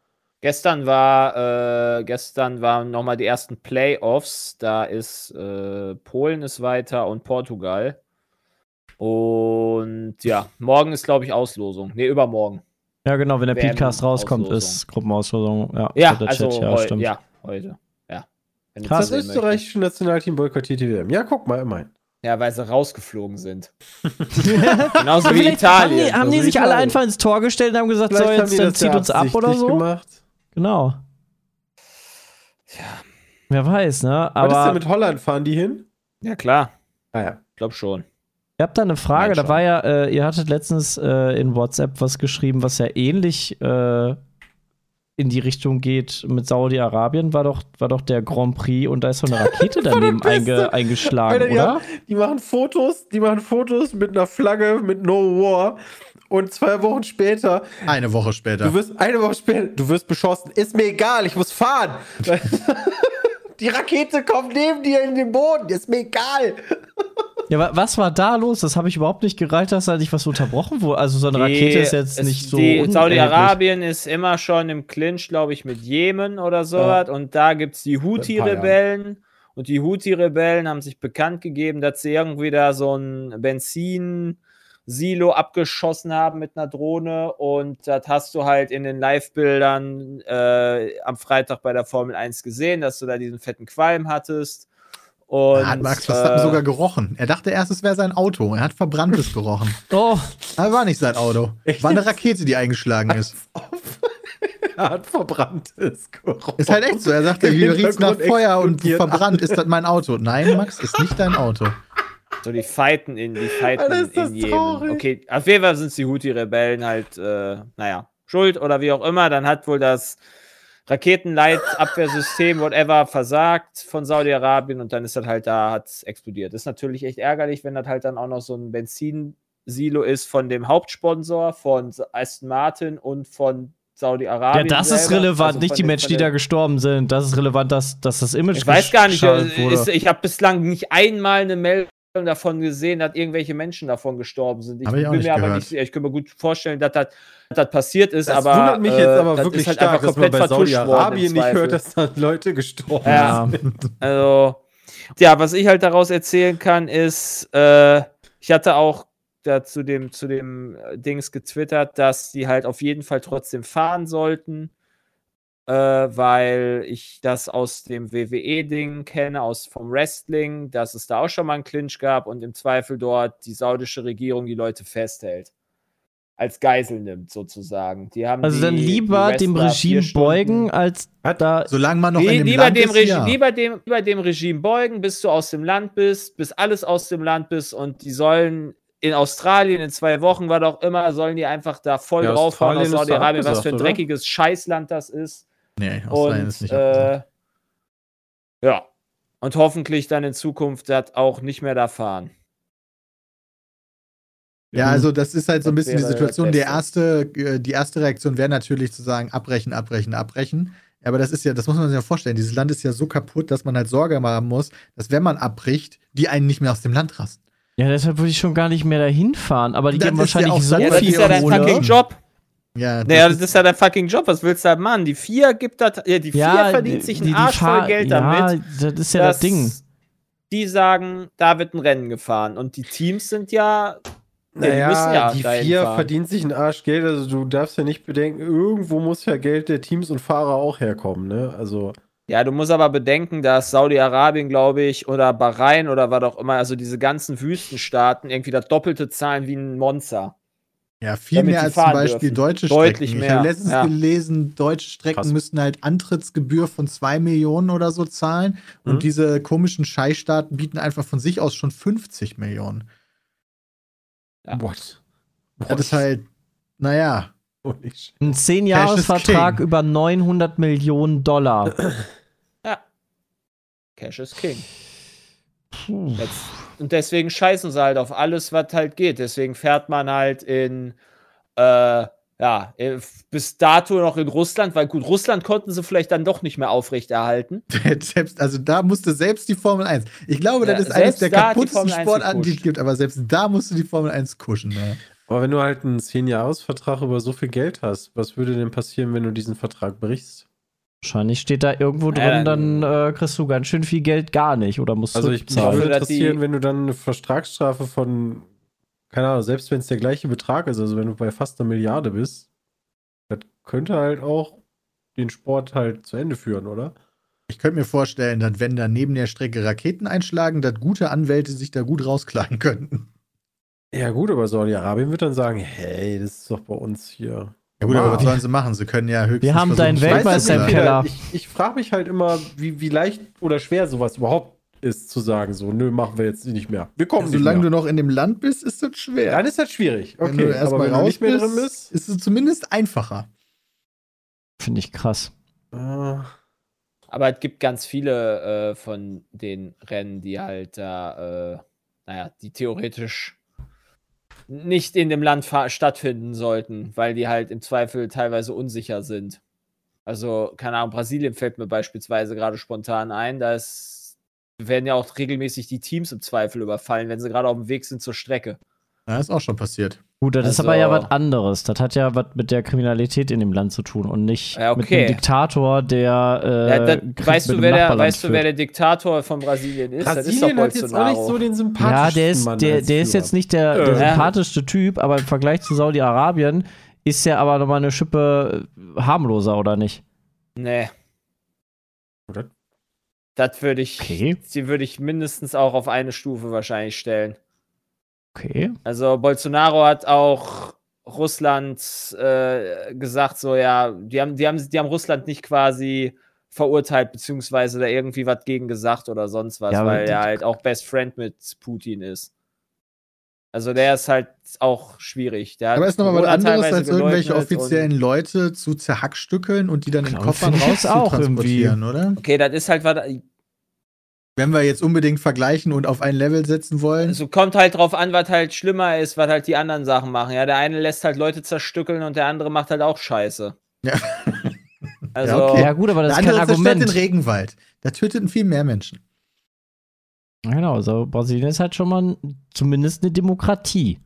Gestern war, äh, gestern waren nochmal die ersten Playoffs. Da ist äh, Polen ist weiter und Portugal. Und ja, morgen ist, glaube ich, Auslosung. Ne, übermorgen. Ja, genau, wenn der Podcast rauskommt, ist Gruppenauslosung. Ja, Ja, also Chat, ja, heu stimmt. ja, heute. Ja. Wenn Krass. Das österreichische Nationalteam boykottiert die WM. Ja, guck mal, immerhin. Ja, weil sie rausgeflogen sind. [LAUGHS] [LAUGHS] Genauso wie Italien. Haben die, haben die sich alle einfach ins Tor gestellt und haben gesagt, so, Vielleicht haben jetzt dann ja zieht uns ab oder so? gemacht. Genau. Tja. Wer weiß, ne? Was ist denn Aber mit Holland? Fahren die hin? Ja, klar. Ah ja. Ich glaube schon. Ihr habt da eine Frage, Nein, da war ja, äh, ihr hattet letztens äh, in WhatsApp was geschrieben, was ja ähnlich äh, in die Richtung geht mit Saudi-Arabien, war doch, war doch der Grand Prix und da ist so eine Rakete [LAUGHS] daneben einge, eingeschlagen, Alter, die, oder? haben, die machen Fotos, die machen Fotos mit einer Flagge mit No War und zwei Wochen später, Eine Woche später. du wirst eine Woche später, du wirst beschossen. Ist mir egal, ich muss fahren. [LAUGHS] [LAUGHS] die Rakete kommt neben dir in den Boden, ist mir egal. Ja, wa- was war da los? Das habe ich überhaupt nicht gereicht, dass da nicht was unterbrochen wurde. Also so eine Rakete ist jetzt es- nicht so. Saudi-Arabien ist immer schon im Clinch, glaube ich, mit Jemen oder sowas. Und da gibt es die Houthi-Rebellen. Und die Houthi-Rebellen haben sich bekannt gegeben, dass sie irgendwie da so ein Benzin-Silo abgeschossen haben mit einer Drohne. Und das hast du halt in den Live-Bildern äh, am Freitag bei der Formel 1 gesehen, dass du da diesen fetten Qualm hattest. Und, Er hat Max Verstappen äh, sogar gerochen. Er dachte erst, es wäre sein Auto. Er hat Verbranntes gerochen. [LAUGHS] Oh, Aber war nicht sein Auto. War eine Rakete, die eingeschlagen ist. [LAUGHS] Er hat verbranntes Geruch. Ist halt echt so. Er sagte, hier riecht's nach Feuer und verbrannt. Ist das mein Auto? Nein, Max, ist nicht dein Auto. So, die fighten in, die fighten Alter, ist das in Jemen. traurig. Okay, auf jeden Fall sind es die Houthi-Rebellen halt, äh, naja, schuld oder wie auch immer. Dann hat wohl das Raketenleitabwehrsystem, whatever, versagt von Saudi-Arabien und dann ist das halt da, hat explodiert. Ist natürlich echt ärgerlich, wenn das halt dann auch noch so ein Benzin, Silo ist von dem Hauptsponsor, von Aston Martin und von Ja, Saudi-Arabien. das ist selber. relevant, Also nicht die Menschen, die da gestorben sind. Das ist relevant, dass, dass das Image Ich weiß gar nicht, äh, wurde. ist, ich habe bislang nicht einmal eine Meldung davon gesehen, dass irgendwelche Menschen davon gestorben sind. Ich ich mir aber gehört. nicht sicher. Ich kann mir gut vorstellen, dass das, dass das passiert ist, Das aber. wundert mich äh, jetzt aber das wirklich ist halt stark, einfach dass man komplett bei. Saudi-Arabien nicht hört, dass da Leute gestorben Ja. sind. [LAUGHS] Also, ja, was ich halt daraus erzählen kann, ist, äh, ich hatte auch da zu dem, zu dem äh, Dings getwittert, dass die halt auf jeden Fall trotzdem fahren sollten, äh, weil ich das aus dem WWE-Ding kenne, aus vom Wrestling, dass es da auch schon mal einen Clinch gab und im Zweifel dort die saudische Regierung die Leute festhält. Als Geisel nimmt, sozusagen. Die haben also die, dann die lieber dem Regime beugen, als da. Solange man noch Lie- in dem lieber, Land dem ist, Regi- ja. lieber, dem, lieber dem Regime beugen, bis du aus dem Land bist, bis alles aus dem Land bist und die sollen in Australien in zwei Wochen, was auch immer, sollen die einfach da voll Ja, draufhauen aus Saudi-Arabien, was für ein oder? dreckiges Scheißland das ist. Nee, Australien Und ist nicht äh, abgesagt. ja. Und hoffentlich dann in Zukunft das auch nicht mehr da fahren. Ja, also das ist halt so ein Das bisschen die Situation. das Die erste, äh, die erste Reaktion wäre natürlich zu sagen, abbrechen, abbrechen, abbrechen. Aber das ist ja, das muss man sich ja vorstellen. Dieses Land ist ja so kaputt, dass man halt Sorge haben muss, dass wenn man abbricht, die einen nicht mehr aus dem Land rasten. Ja, deshalb würde ich schon gar nicht mehr dahin fahren. Aber die Das geben ja wahrscheinlich auch so Ja, das viel ist ja dein Kohle. fucking Job. Ja, Naja, das ist ja dein fucking Job. Was willst du da machen? Die vier gibt das, ja, die vier verdient sich einen Arsch voll Geld ja, damit. das ist ja das Ding. Die sagen, da wird ein Rennen gefahren. Und die Teams sind ja. Ja, die Naja, müssen ja die vier fahren. verdient sich einen Arsch Geld, also du darfst ja nicht bedenken, irgendwo muss ja Geld der Teams und Fahrer auch herkommen, ne? Also, Ja, du musst aber bedenken, dass Saudi-Arabien, glaube ich, oder Bahrain oder was auch immer, also diese ganzen Wüstenstaaten irgendwie das Doppelte zahlen wie ein Monster. Ja, viel mehr als zum Beispiel dürfen. deutsche Deutlich Strecken. Ich mehr, habe letztens ja. gelesen, deutsche Strecken Krass. müssten halt Antrittsgebühr von 2 Millionen oder so zahlen. Und Mhm. diese komischen Scheißstaaten bieten einfach von sich aus schon 50 Millionen. Ja. what? Das ist halt, naja. Ein 10-Jahres-Vertrag King. über 900 Millionen Dollar. Ja. Cash is King. Jetzt, und deswegen scheißen sie halt auf alles, was halt geht. Deswegen fährt man halt in, äh, ja, äh, bis dato noch in Russland, weil gut, Russland konnten sie vielleicht dann doch nicht mehr aufrechterhalten. [LAUGHS] Selbst, also da musste selbst die Formel 1. Ich glaube, Ja, das ist eines der kaputtesten Formel 1 Sportarten, die es gibt, aber selbst da musste die Formel 1 kuschen. Ne? Aber wenn du halt einen 10-Jahres-Vertrag über so viel Geld hast, was würde denn passieren, wenn du diesen Vertrag brichst? Wahrscheinlich steht da irgendwo drin, Ja, dann äh, kriegst du ganz schön viel Geld gar nicht oder musst Also ich mich zurückzahlen. würde dass die- interessieren, wenn du dann eine Vertragsstrafe von, keine Ahnung, selbst wenn es der gleiche Betrag ist, also wenn du bei fast einer Milliarde bist, das könnte halt auch den Sport halt zu Ende führen, oder? Ich könnte mir vorstellen, dass wenn da neben der Strecke Raketen einschlagen, dass gute Anwälte sich da gut rausklagen [LAUGHS] könnten. Ja gut, aber Saudi-Arabien wird dann sagen, hey, das ist doch bei uns hier. Ja gut, aber was sollen sie machen? Sie können ja höchstens Wir haben deinen Weltmeister im Keller. Ich, ich frage mich halt immer, wie, wie leicht oder schwer sowas überhaupt ist, zu sagen, so, nö, machen wir jetzt nicht mehr. Wir kommen nicht Solange mehr. du noch in dem Land bist, ist das schwer. Dann ist das schwierig. wenn du Okay, erst aber mal wenn du raus nicht mehr bist, drin bist. ist es zumindest einfacher. Finde ich krass. Äh, Aber es gibt ganz viele äh, von den Rennen, die halt da, äh, naja, die theoretisch nicht in dem Land stattfinden sollten, weil die halt im Zweifel teilweise unsicher sind. Also, keine Ahnung, Brasilien fällt mir beispielsweise gerade spontan ein, da werden ja auch regelmäßig die Teams im Zweifel überfallen, wenn sie gerade auf dem Weg sind zur Strecke. Ja, ist auch schon passiert. Gut, das ist Also- aber ja was anderes. Das hat ja was mit der Kriminalität in dem Land zu tun und nicht Ja, mit okay. einem Diktator, der. Äh, Ja, weißt, mit du, wer der, weißt du, wer der Diktator von Brasilien ist? Brasilien hat jetzt auch nicht so den Ja, sympathischen der ist, Mann der, der ist jetzt nicht der, der Äh. sympathischste Typ, aber im Vergleich zu Saudi-Arabien ist er aber nochmal eine Schippe harmloser, oder nicht? Nee. Oder? Das würde ich, Okay. sie würde ich mindestens auch auf eine Stufe wahrscheinlich stellen. Okay. Also Bolsonaro hat auch Russland äh, gesagt, so ja, die haben, die, haben, die haben Russland nicht quasi verurteilt, beziehungsweise da irgendwie was gegen gesagt oder sonst was, Ja, weil er halt auch Best Friend mit Putin ist. Also der ist halt auch schwierig. Der Aber ist nochmal was anderes, als irgendwelche offiziellen Leute zu zerhackstückeln und die dann in Koffern jetzt auch rauszutransportieren, oder? Okay, das ist halt was. Wenn wir jetzt unbedingt vergleichen und auf ein Level setzen wollen. Also kommt halt drauf an, was halt schlimmer ist, was halt die anderen Sachen machen. Ja, der eine lässt halt Leute zerstückeln und der andere macht halt auch Scheiße. Ja. [LAUGHS] Also, Ja, okay. Ja, gut, aber das der ist kein andere zerstört den Argument. Regenwald. Da töteten viel mehr Menschen. Genau, also Brasilien ist halt schon mal ein- zumindest eine Demokratie.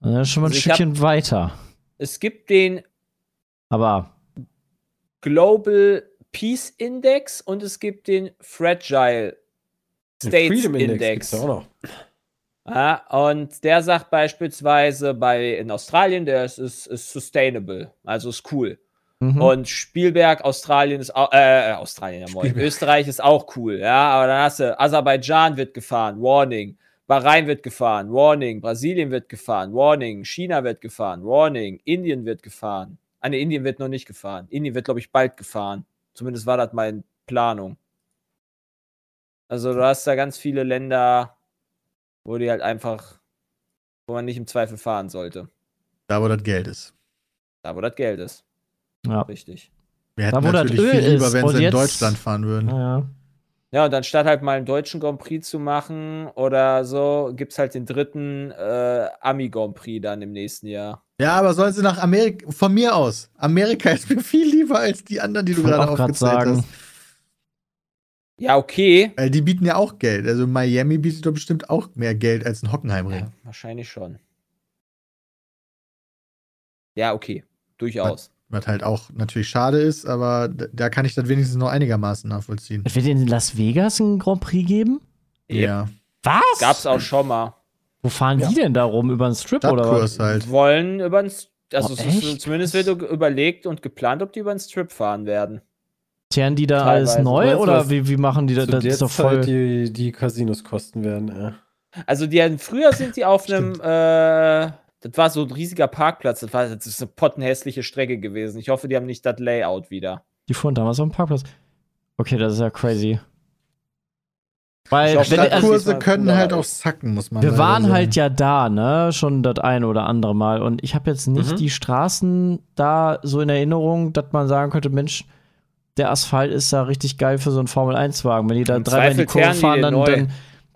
Also Das ist schon mal ein Also ich hab- Stückchen weiter. es gibt den Aber Global Peace Index und es gibt den Fragile States Freedom Index, Index. auch noch. Ja, und der sagt beispielsweise bei in Australien, der ist, ist, ist sustainable, also ist cool. mhm. Und Spielberg, Australien ist auch, äh, Australien, ja moin. Österreich ist auch cool, ja, aber dann hast du Aserbaidschan wird gefahren, Warning. Bahrain wird gefahren, Warning. Brasilien wird gefahren, Warning. China wird gefahren, Warning. Indien wird gefahren. Ah, ne, Indien wird noch nicht gefahren. Indien wird, glaube ich, bald gefahren. Zumindest war das meine Planung. Also, du hast da ganz viele Länder, wo die halt einfach, wo man nicht im Zweifel fahren sollte. Da, wo das Geld ist. Da, wo das Geld ist. ja. Richtig. Wir hätten Da, natürlich Öl viel lieber, wenn sie in jetzt- Deutschland fahren würden. ja. Ja, und anstatt halt mal einen deutschen Grand Prix zu machen oder so, gibt es halt den dritten äh, Ami Grand Prix dann im nächsten Jahr. Ja, aber sollen sie nach Amerika, von mir aus. Amerika [LAUGHS] ist mir viel lieber als die anderen, die du gerade sagen. hast. Ja, okay. Weil die bieten ja auch Geld. Also Miami bietet doch bestimmt auch mehr Geld als ein Hockenheimring. Ja, wahrscheinlich schon. Ja, okay. Durchaus. Was halt auch natürlich schade ist, aber d- da kann ich das wenigstens noch einigermaßen nachvollziehen. Es wird in Las Vegas einen Grand Prix geben? Ja. Was? Gab's auch schon mal. Wo fahren die denn da rum? Über den Strip oder was? Stadtkurs halt. Wollen über den. St- Also, Oh, es ist, echt? zumindest wird überlegt und geplant, ob die über den Strip fahren werden. Teeren die da alles Teilweise. neu Weißt oder wie, wie machen die das? Zu Das ist doch Zeit voll. die, die Casinos kosten werden. Ja. Also, die hatten, früher sind die auf einem. Äh, das war so ein riesiger Parkplatz. Das, war, das ist eine pottenhässliche Strecke gewesen. Ich hoffe, die haben nicht das Layout wieder. Die fuhren damals auf dem Parkplatz. Okay, das ist ja crazy. Weil, also, Stadtkurse diesmal können halt auch sacken, muss man wir waren sagen. halt ja da, ne? Schon das eine oder andere Mal. Und ich habe jetzt nicht Mhm. die Straßen da so in Erinnerung, dass man sagen könnte, Mensch, der Asphalt ist da richtig geil für so einen Formel-1-Wagen. Wenn die da Im dreimal in die Kurve fahren, dann, dann,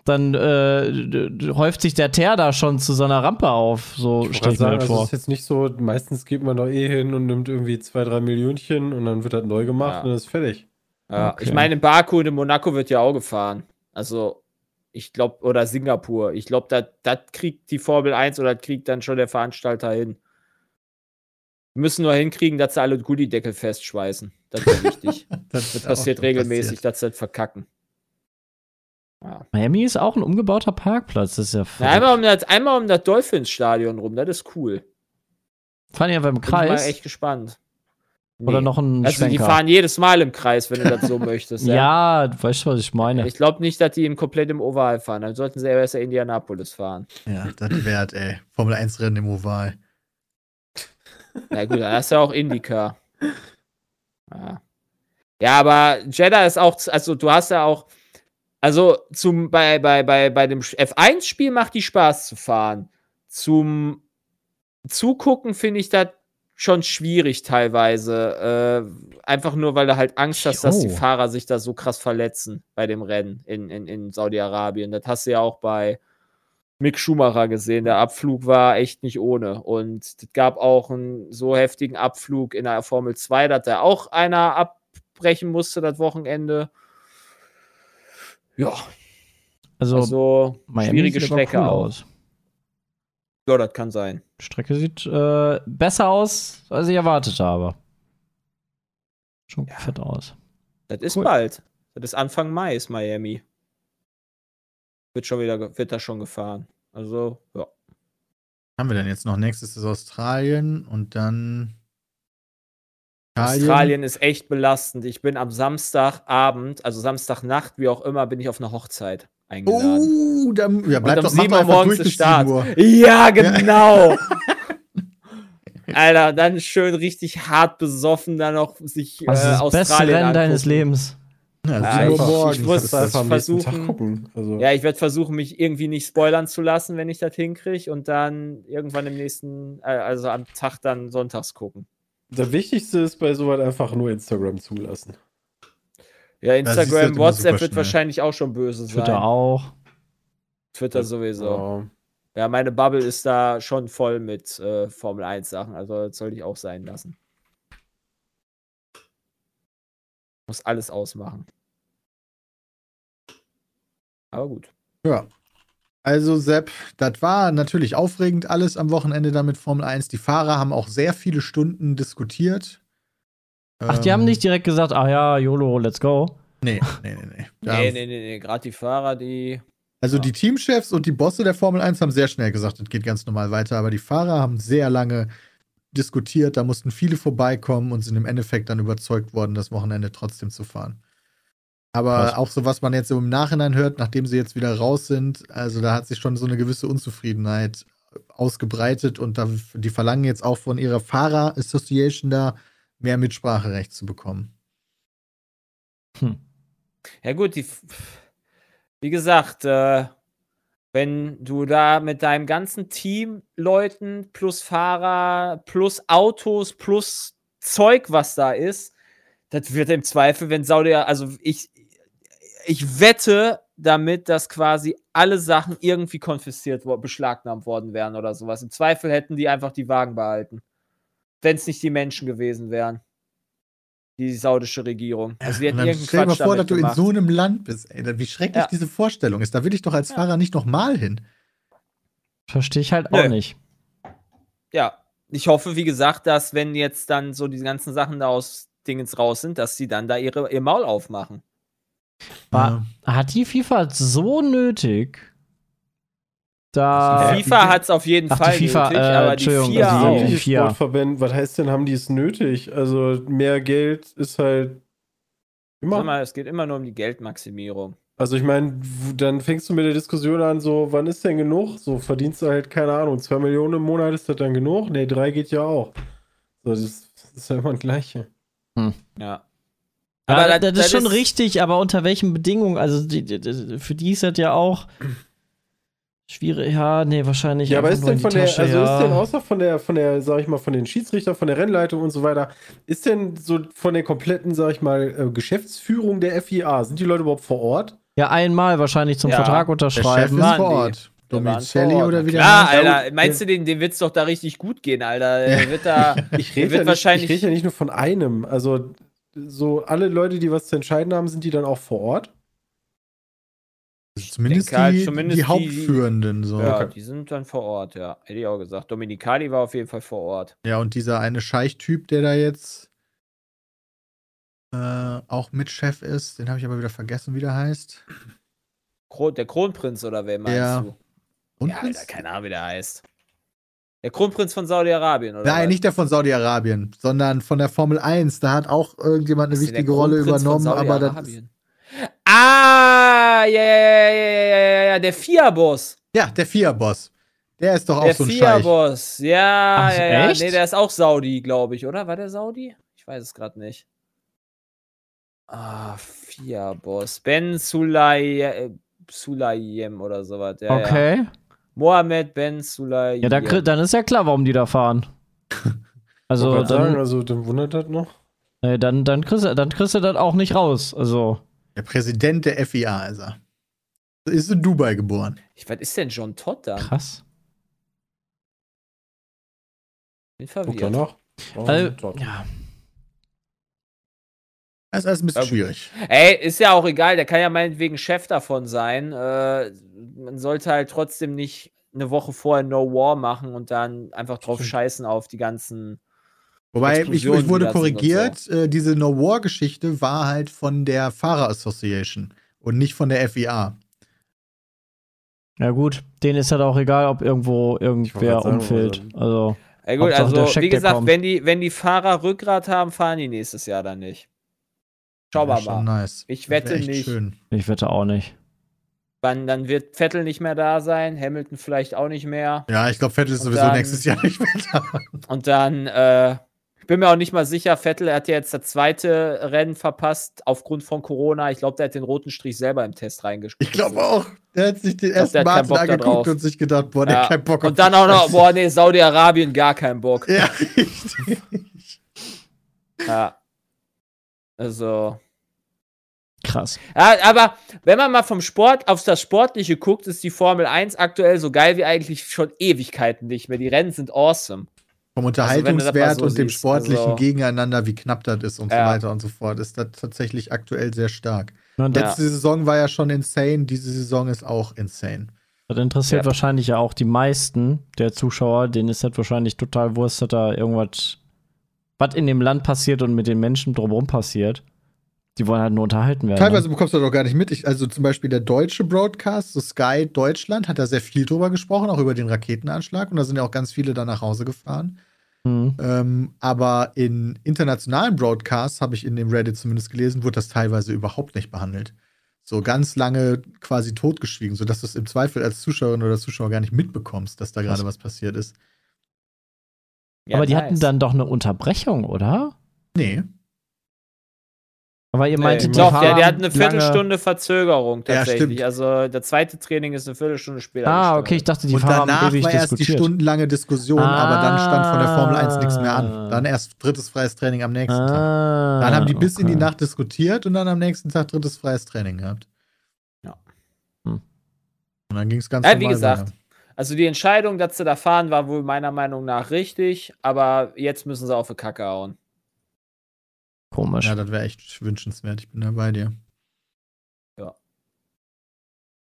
dann äh, häuft sich der Teer da schon zu so einer Rampe auf. So Ich stelle ich mir sagen, das also vor. es ist jetzt nicht so, meistens geht man doch eh hin und nimmt irgendwie zwei, drei Millionchen und dann wird das neu gemacht Ja. und dann ist fertig. Ja, Okay. Ich meine, in Baku und in Monaco wird ja auch gefahren. Also, ich glaube, oder Singapur. Ich glaube, das kriegt die Formel 1 oder das kriegt dann schon der Veranstalter hin. Wir müssen nur hinkriegen, dass sie alle Gullideckel festschweißen. Das ist [LAUGHS] wichtig. Das, Das passiert regelmäßig, passiert. dass sie das verkacken. Ja. Miami ist auch ein umgebauter Parkplatz. Das ist ja Na, einmal, um das, einmal um das Dolphins-Stadion rum, das ist cool. Fahren die einfach im Bin ich mal Kreis? echt gespannt. Oder Nee. noch ein Also, die Schwenker? fahren jedes Mal im Kreis, wenn du das so [LAUGHS] möchtest. ja, du weißt schon, was ich meine. Ich glaube nicht, dass die im komplett im Oval fahren. Dann sollten sie eher besser Indianapolis fahren. Ja, das wert, ey. Formel 1 Rennen im Oval. Na gut, hast du ja auch Indica. Ja. ja, aber Jeddah ist auch, also du hast ja auch, also zum, bei, bei, bei, bei dem F1-Spiel macht die Spaß zu fahren. Zum Zugucken finde ich das schon schwierig teilweise. Äh, einfach nur, weil du halt Angst hast, dass die Jo. Fahrer sich da so krass verletzen bei dem Rennen in, in, in Saudi-Arabien. Das hast du ja auch bei Mick Schumacher gesehen. Der Abflug war echt nicht ohne. Und es gab auch einen so heftigen Abflug in der Formel 2, dass da auch einer abbrechen musste das Wochenende. Ja, Also, also schwierige Strecke cool aus. Ja, das kann sein. Die Strecke sieht äh, besser aus, als ich erwartet habe. Schon Ja. fett aus. Das ist Cool. bald. Das ist Anfang Mai ist Miami. Wird schon wieder, wird da schon gefahren. Also, ja. Haben wir denn jetzt noch? Nächstes ist Australien und dann. Australien ist echt belastend. Ich bin am Samstagabend, also Samstagnacht, wie auch immer, bin ich auf eine Hochzeit eingeladen. Oh, da, ja, Und bleib um doch, mach 7 doch Uhr morgens durch ist Start. 7 Uhr. Ja, genau. [LAUGHS] Alter, dann schön richtig hart besoffen, dann noch sich äh, ist das beste Australien Rennen deines. Lebens? Ja, Ja, 7 Uhr ich- ich Tag versuchen-. Also, Ja, ich werde versuchen, mich irgendwie nicht spoilern zu lassen, wenn ich das hinkriege und dann irgendwann im nächsten, äh, also am Tag dann sonntags gucken. Das Wichtigste ist bei sowas einfach nur Instagram zulassen. Ja, halt Instagram, immer WhatsApp wird schnell. wahrscheinlich auch schon böse sein. Twitter auch. Twitter sowieso. Ja. Ja, meine Bubble ist da schon voll mit äh, Formel 1 Sachen, also das sollte ich auch sein lassen. Muss alles ausmachen. Aber gut. Ja. Also, Sepp, das war natürlich aufregend alles am Wochenende da mit Formel 1. Die Fahrer haben auch sehr viele Stunden diskutiert. Ach, die haben Ähm, nicht direkt gesagt, ach ja, YOLO, let's go. Nee, [LAUGHS] nee, nee, nee. Da- Nee, nee, nee, nee. Gerade die Fahrer, die. Also Ja. die Teamchefs und die Bosse der Formel 1 haben sehr schnell gesagt, es geht ganz normal weiter, aber die Fahrer haben sehr lange diskutiert, da mussten viele vorbeikommen und sind im Endeffekt dann überzeugt worden, das Wochenende trotzdem zu fahren. Aber Krass. auch so, was man jetzt so im Nachhinein hört, nachdem sie jetzt wieder raus sind, also da hat sich schon so eine gewisse Unzufriedenheit ausgebreitet und da, die verlangen jetzt auch von ihrer Fahrer Association da mehr Mitspracherecht zu bekommen. Ja, gut, die. Wie gesagt, äh, wenn du da mit deinem ganzen Team Leuten plus Fahrer plus Autos plus Zeug, was da ist, das wird im Zweifel, wenn Saudi, also ich, ich wette damit, dass quasi alle Sachen irgendwie konfisziert, beschlagnahmt worden wären oder sowas. Im Zweifel hätten die einfach die Wagen behalten. Wenn es nicht die Menschen gewesen wären. Die saudische Regierung. Also die hätten dann irgendeinen stell dir mal vor, dass du in gemacht. so einem Land bist, ey, wie schrecklich Ja. diese Vorstellung ist. Da will ich doch als Ja. Fahrer nicht nochmal hin. Verstehe ich halt auch Nö. nicht. ja, ich hoffe, wie gesagt, dass wenn jetzt dann so diese ganzen Sachen da aus Dingens raus sind, dass sie dann da ihre, ihr Maul aufmachen. War, Hat die FIFA so nötig? Da. Die FIFA hat es auf jeden Ach, die Fall FIFA, nötig, äh, aber die FIA also auch. die- vier. Sportverbände, was heißt denn, haben die es nötig? Also mehr Geld ist halt Sag immer. mal, es geht immer nur um die Geldmaximierung. Also ich meine, dann fängst du mit der Diskussion an, so, wann ist denn genug? So verdienst du halt, keine Ahnung, zwei Millionen im Monat, ist das dann genug? Nee, drei geht ja auch. So, das, das ist ja immer das Gleiche. Ja. Aber Aber das, das- ist schon ist- richtig, aber unter welchen Bedingungen? Also die, die, die, für die ist das ja auch [CLEARS THROAT] schwierig. Ja, nee, wahrscheinlich. Ja, aber ist denn von der, Tasche, also ja. ist denn außer von der, von der, sag ich mal, von den Schiedsrichter, von der Rennleitung und so weiter, ist denn so von der kompletten, sag ich mal, äh, Geschäftsführung der FIA, sind die Leute überhaupt vor Ort? Ja, einmal wahrscheinlich zum Ja. Vertrag Der Chef unterschreiben. ist vor. Ort. Der Domicelli oder wie der Klar, heißt. Alter. Meinst du, dem, dem wird es doch da richtig gut gehen, Alter? Der wird da. [LAUGHS] Ich der rede ja, nicht- wahrscheinlich. ich red ja nicht nur von einem. Also, so alle Leute, die was zu entscheiden haben, sind die dann auch vor Ort? Zumindest, denke halt, die, zumindest die Hauptführenden. So. ja, Ja. die sind dann vor Ort, ja. Hätte ich auch gesagt. Dominikali war auf jeden Fall vor Ort. und dieser eine Scheichtyp, der da jetzt äh, auch Mitchef ist, den habe ich aber wieder vergessen, wie der heißt. Kro der Kronprinz oder wer meinst Ja. du? Ja, Alter, keine Ahnung, wie der heißt. Der Kronprinz von Saudi-Arabien, oder? Nein, was? nicht der von Saudi-Arabien, sondern von der Formel 1. Da hat auch irgendjemand eine wichtige Rolle übernommen, aber das ist, Saudi-Arabien? Ah, ja, ja, ja, ja, ja, ja, ja, der FIA-Boss. ja, der FIA-Boss. Der ist doch auch Der so ein Scheich. FIA-Boss. Ja, Ach, ja, ja. echt? Nee, der ist auch Saudi, glaube ich, oder? War der Saudi? Ich weiß es gerade nicht. Ah, FIA-Boss. Ben Sulay äh, Sulayem oder sowas. Ja, Ja. Okay. Mohammed Ben Sulayem. Ja, da, dann ist ja klar, warum die da fahren. [LAUGHS] Also, Wollte grad sagen, dann, also dann wundert das noch. nee, dann, dann, kriegst du, dann kriegst du das auch nicht raus. Also, Der Präsident der FIA ist er. Ist in Dubai geboren. Ich, was ist denn John Todd da? krass. Bin Guck verwirrt. danach. Oh, Also, ja. Das ist alles ein bisschen Ähm, schwierig. Ey, ist ja auch egal, der kann ja meinetwegen Chef davon sein. Äh, man sollte halt trotzdem nicht eine Woche vorher No War machen und dann einfach drauf scheißen auf die ganzen. Wobei, ich, ich wurde korrigiert, äh, diese No-War-Geschichte war halt von der Fahrer Association und nicht von der FIA. Ja, gut. Denen ist halt auch egal, ob irgendwo irgendwer umfällt. Also, Ey, gut, also wie gesagt, wenn die, wenn die Fahrer Rückgrat haben, fahren die nächstes Jahr dann nicht. Schauen wir mal. nice. Ich wette nicht. Schön. ich wette auch nicht. Dann, dann wird Vettel nicht mehr da sein, Hamilton vielleicht auch nicht mehr. Ja, ich glaube, Vettel ist Und sowieso dann- nächstes Jahr nicht mehr da. Und dann, äh, ich bin mir auch nicht mal sicher, Vettel hat ja jetzt das zweite Rennen verpasst aufgrund von Corona. Ich glaube, der hat den roten Strich selber im Test reingeschrieben. Ich glaube auch. Der hat sich den glaub, ersten Martin da angeguckt und sich gedacht, boah, der Ja. hat keinen Bock auf Und dann auch noch, boah, nee, Saudi-Arabien gar keinen Bock. Ja, [LAUGHS] richtig. Ja. Also, Krass. Ja, aber wenn man mal vom Sport auf das Sportliche guckt, ist die Formel 1 aktuell so geil wie eigentlich schon Ewigkeiten nicht mehr. Die Rennen sind awesome. Vom Also, Unterhaltungswert mal so und dem siehst, sportlichen also- Gegeneinander, wie knapp das ist und Ja. so weiter und so fort, ist das tatsächlich aktuell sehr stark. Und das, Letzte Saison war ja schon insane, diese Saison ist auch insane. das interessiert Ja. wahrscheinlich ja auch die meisten der Zuschauer. Denen ist das wahrscheinlich total wurscht, dass da irgendwas, was in dem Land passiert und mit den Menschen drumherum passiert. Die wollen halt nur unterhalten werden. Teilweise ne? bekommst du das doch gar nicht mit. Ich, also zum Beispiel der deutsche Broadcast, so Sky Deutschland, hat da sehr viel drüber gesprochen, auch über den Raketenanschlag. Und da sind ja auch ganz viele da nach Hause gefahren. Mhm. Ähm, aber in internationalen Broadcasts, habe ich in dem Reddit zumindest gelesen, wurde das teilweise überhaupt nicht behandelt. So ganz lange quasi totgeschwiegen, sodass du es im Zweifel als Zuschauerin oder Zuschauer gar nicht mitbekommst, dass da gerade was passiert ist. Ja, Aber die nice. hatten dann doch eine Unterbrechung, oder? Nee. Aber ihr Nee, meintet, die doch, der, der hat eine lange- Viertelstunde Verzögerung Ja, tatsächlich. stimmt. also der zweite Training ist eine Viertelstunde später. Ah, okay, ich dachte, die und Fahrer haben danach ewig war erst die stundenlange Diskussion, aber dann stand von der Formel 1 nichts mehr Ah. an. Dann erst drittes freies Training am nächsten Tag. Ah, Dann haben die bis in die okay. Nacht diskutiert und dann am nächsten Tag drittes freies Training gehabt. Ja. Hm. Und dann ging es ganz Ja, wie normal gesagt, weiter. Also die Entscheidung, dass sie da fahren, war wohl meiner Meinung nach richtig, aber jetzt müssen sie auf die Kacke hauen. Komisch. Ja, das wäre echt wünschenswert. Ich bin da bei dir.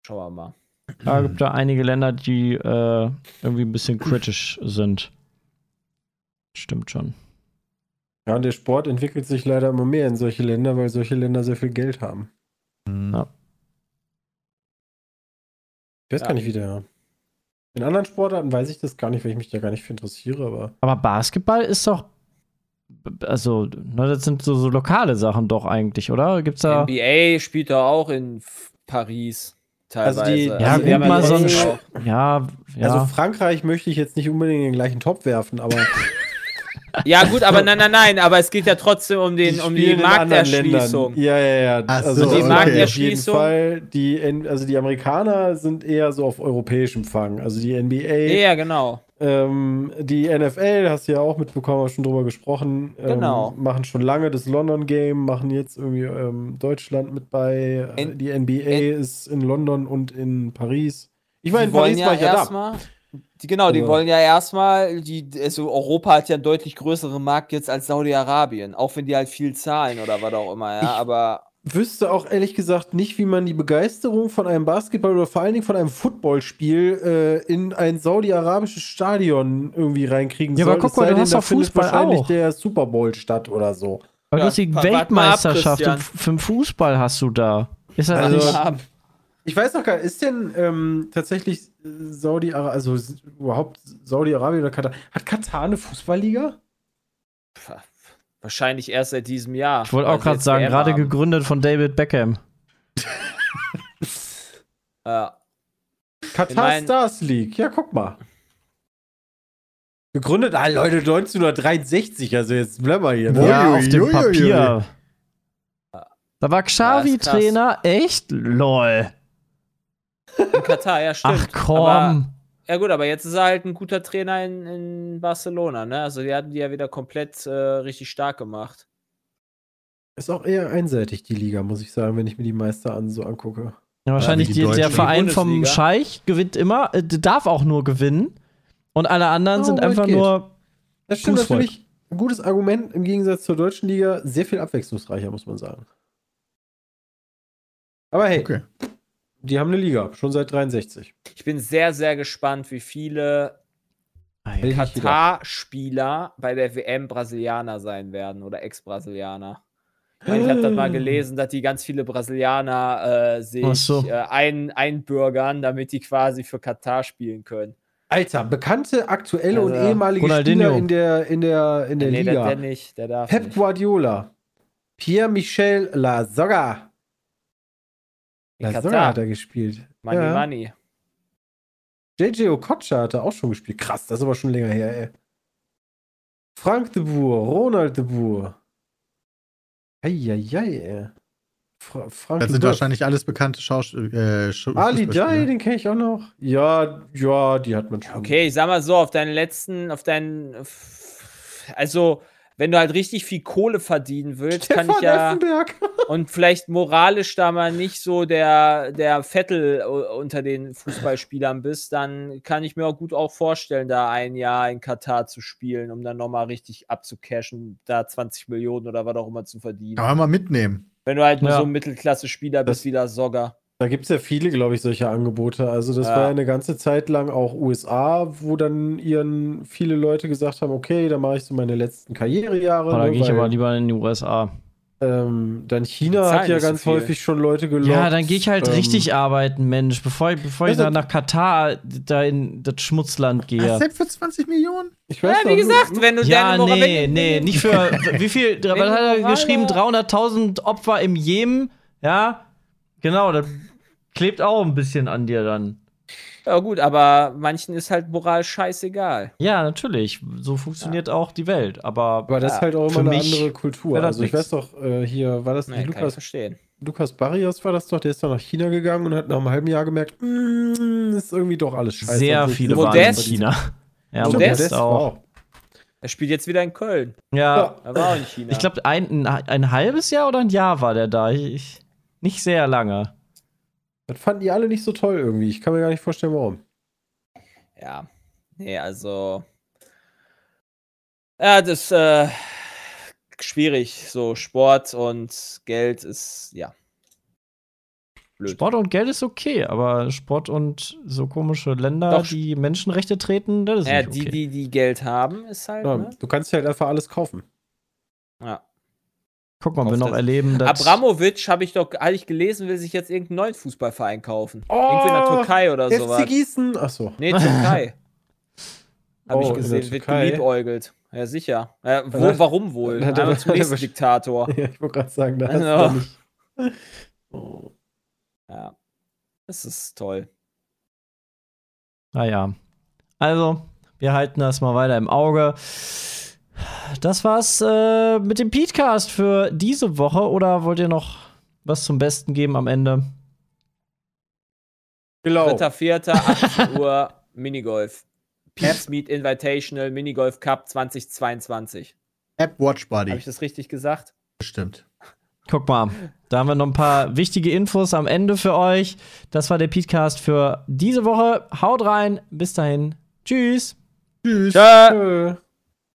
Schauen wir mal. Da gibt da einige Länder, die äh, irgendwie ein bisschen kritisch sind. Stimmt schon. Ja, und der Sport entwickelt sich leider immer mehr in solche Länder, weil solche Länder sehr viel Geld haben. Hm. Ja. Ich weiß Ja. gar nicht, wie der. In anderen Sportarten weiß ich das gar nicht, weil ich mich da gar nicht für interessiere, aber. Aber Basketball ist doch. Also, ne, das sind so, so lokale Sachen doch eigentlich, oder? Gibt's da. NBA spielt da auch in Paris teilweise. Also die- Ja, Also gut, mal so ein. Ja, ja. Also Frankreich möchte ich jetzt nicht unbedingt in den gleichen Topf werfen, aber [LAUGHS] Ja, gut, aber nein, nein, nein, aber es geht ja trotzdem um, den, um die in anderen Markterschließung. Ja, ja, ja. Ach also so, die okay. Markterschließung. Auf jeden. Fall, die, also die Amerikaner sind eher so auf europäischem Fang. Also die NBA, Ja, genau. Ähm, die NFL, hast du ja auch mitbekommen, haben schon drüber gesprochen, ähm, Genau. machen schon lange das London Game, machen jetzt irgendwie ähm, Deutschland mit bei. Äh, In- die NBA ist in London und in Paris. Ich war Die in wollen Paris, war ich ja da. erstmal. Die, genau, die Also- wollen ja erstmal, die, also Europa hat ja einen deutlich größeren Markt jetzt als Saudi-Arabien, auch wenn die halt viel zahlen oder was auch immer, ja, Ich- aber wüsste auch ehrlich gesagt nicht, wie man die Begeisterung von einem Basketball oder vor allen Dingen von einem Footballspiel äh, in ein saudi-arabisches Stadion irgendwie reinkriegen Ja, soll. aber guck Es mal, du denn, hast da doch findet Fußball wahrscheinlich auch. der Super Bowl statt oder so. Du Ja, hast die ab, Weltmeisterschaft im, Christian. für den Fußball hast du da. Ist das Also- nicht. Ja, Ich weiß noch gar nicht, ist denn ähm, tatsächlich äh, Saudi-Arabien, also überhaupt Saudi-Arabien oder Katar, hat Katar eine Fußballliga? Wahrscheinlich erst seit diesem Jahr. Ich wollte auch gerade sagen, gerade gegründet von David Beckham. [LAUGHS] Ja. Katar Stars League, ja, guck mal. Gegründet, ah Leute, 1963, also jetzt bleiben wir hier. ne? Ja, Ui, auf dem ui, ui, Papier. Da war Xavi. Trainer. Echt? Lol. In Katar, ja, stimmt. Ach komm. Aber, ja, gut, aber jetzt ist er halt ein guter Trainer in, in Barcelona, ne? Also, die hatten die ja wieder komplett äh, richtig stark gemacht. Ist auch eher einseitig, die Liga, muss ich sagen, wenn ich mir die Meister an so angucke. Ja, wahrscheinlich wie die die, der. Verein Die vom. Scheich gewinnt immer, äh, darf auch nur gewinnen. Und alle anderen Oh, sind einfach geht. nur. Das stimmt Fußvolk. natürlich. Ein gutes Argument im Gegensatz zur deutschen Liga. Sehr viel abwechslungsreicher, muss man sagen. Aber hey, Okay. Die haben eine Liga, schon seit 63. Ich bin sehr, sehr gespannt, wie viele gedacht. Katar-Spieler bei der WM Brasilianer sein werden oder Ex-Brasilianer. Ich, ich habe das mal gelesen, dass die ganz viele Brasilianer äh, sich so. äh, ein, einbürgern, damit die quasi für Katar spielen können. Alter, bekannte aktuelle und Also, ehemalige Ronaldinho. Spieler in der, in der, in der nee, der, Liga. der nicht, der darf Pep nicht. Guardiola, Pierre-Michel Lasogga. Katar. hat er gespielt. Money, ja. Money. JJ Okocha hat er auch schon gespielt. Krass, das ist aber schon länger her, ey. Frank de Boer, Ronald de Boer. Eieiei, ey. Fra Frank Das sind Boer. wahrscheinlich alles bekannte Schauspieler. Äh, Ali. Dai, den kenne ich auch noch. Ja, ja, die hat man schon. Okay, ich sag mal so, auf deinen letzten, auf deinen, also wenn du halt richtig viel Kohle verdienen willst, kann Stefan ich ja Effenberg. [LAUGHS] und vielleicht moralisch da mal nicht so der, der Vettel unter den Fußballspielern bist, dann kann ich mir auch gut auch vorstellen, da ein Jahr in Katar zu spielen, um dann nochmal richtig abzucashen, da 20 Millionen oder was auch immer zu verdienen. Kann man mal mitnehmen. Wenn du halt nur Ja. so ein Mittelklasse-Spieler bist wie der Sogger. Da gibt es ja viele, glaube ich, solche Angebote. Also das Ja. war ja eine ganze Zeit lang auch USA, wo dann ihren viele Leute gesagt haben, okay, da mache ich so meine letzten Karrierejahre. Da ne, gehe ich aber lieber in die USA. ähm, dann China hat ja nicht so ganz viel. häufig schon Leute gelockt. Ja, dann gehe ich halt ähm, richtig arbeiten, Mensch, bevor, ich- bevor ich Also- da nach Katar da in das Schmutzland Ja. gehe. Selbst für 20 Millionen? Ich Ja, weiß wie noch, gesagt, wenn du Ja, deine Moral- nee, wenn- nee, nicht für. Wie viel? [LAUGHS] Was hat er geschrieben? 300.000 Opfer im Jemen? Ja, genau, das klebt auch ein bisschen an dir dann. Ja, gut, aber manchen ist halt Moral scheißegal. Ja, natürlich. So funktioniert auch die Welt. Aber Aber das Ja, ist halt auch immer eine andere Kultur. Also ich nix. weiß doch, äh, hier war das Nee, nicht kann ich Lukas, verstehen. Lukas Barrios war das doch, der ist dann nach China gegangen und hat nach einem halben Jahr gemerkt, mm, ist irgendwie doch alles scheiße. sehr sich viele waren in. China. [LAUGHS] Ja, Modest Modest war auch. Er spielt jetzt wieder in Köln. Ja, Er war auch in China. ich glaube, ein, ein, ein halbes Jahr oder ein Jahr war der da. Ich, nicht sehr lange. Das fanden die alle nicht so toll irgendwie. Ich kann mir gar nicht vorstellen, warum. Ja. Nee, also. Ja, das ist äh, schwierig. So Sport und Geld ist, ja. Blöd. Sport und Geld ist okay, aber Sport und so komische Länder, Doch. die Menschenrechte treten, das ist Ja, nicht die, okay. die, die Geld haben, ist halt. Ja, Ne? Du kannst halt einfach alles kaufen. Ja. Guck mal, wir noch erleben, dass Abramovic habe ich doch, hatte ich gelesen, will sich jetzt irgendeinen neuen Fußballverein kaufen. Irgendwie in der Oh, Türkei oder sowas. FC Gießen. Achso. Nee, Türkei. Habe [LAUGHS] Oh, ich gesehen, wird geliebäugelt. Ja, sicher. Ja, wo, warum wohl? hat er- zum nächsten Diktator. [LAUGHS] Ja, ich wollte gerade sagen, da hast Ja. du nicht. [LAUGHS] Oh. Ja. Das ist toll. Naja. Also, wir halten das mal weiter im Auge. Das war's äh, mit dem Podcast für diese Woche. Oder wollt ihr noch was zum Besten geben am Ende? Genau. Dritter, vierter, 18 [LAUGHS] Uhr, Minigolf. Peeps Meet Invitational Minigolf Cup 2022. App Watch Buddy. Habe ich das richtig gesagt? Bestimmt. Guck mal, da haben wir noch ein paar wichtige Infos am Ende für euch. Das war der Podcast für diese Woche. Haut rein. Bis dahin. Tschüss. Tschüss. Tschö.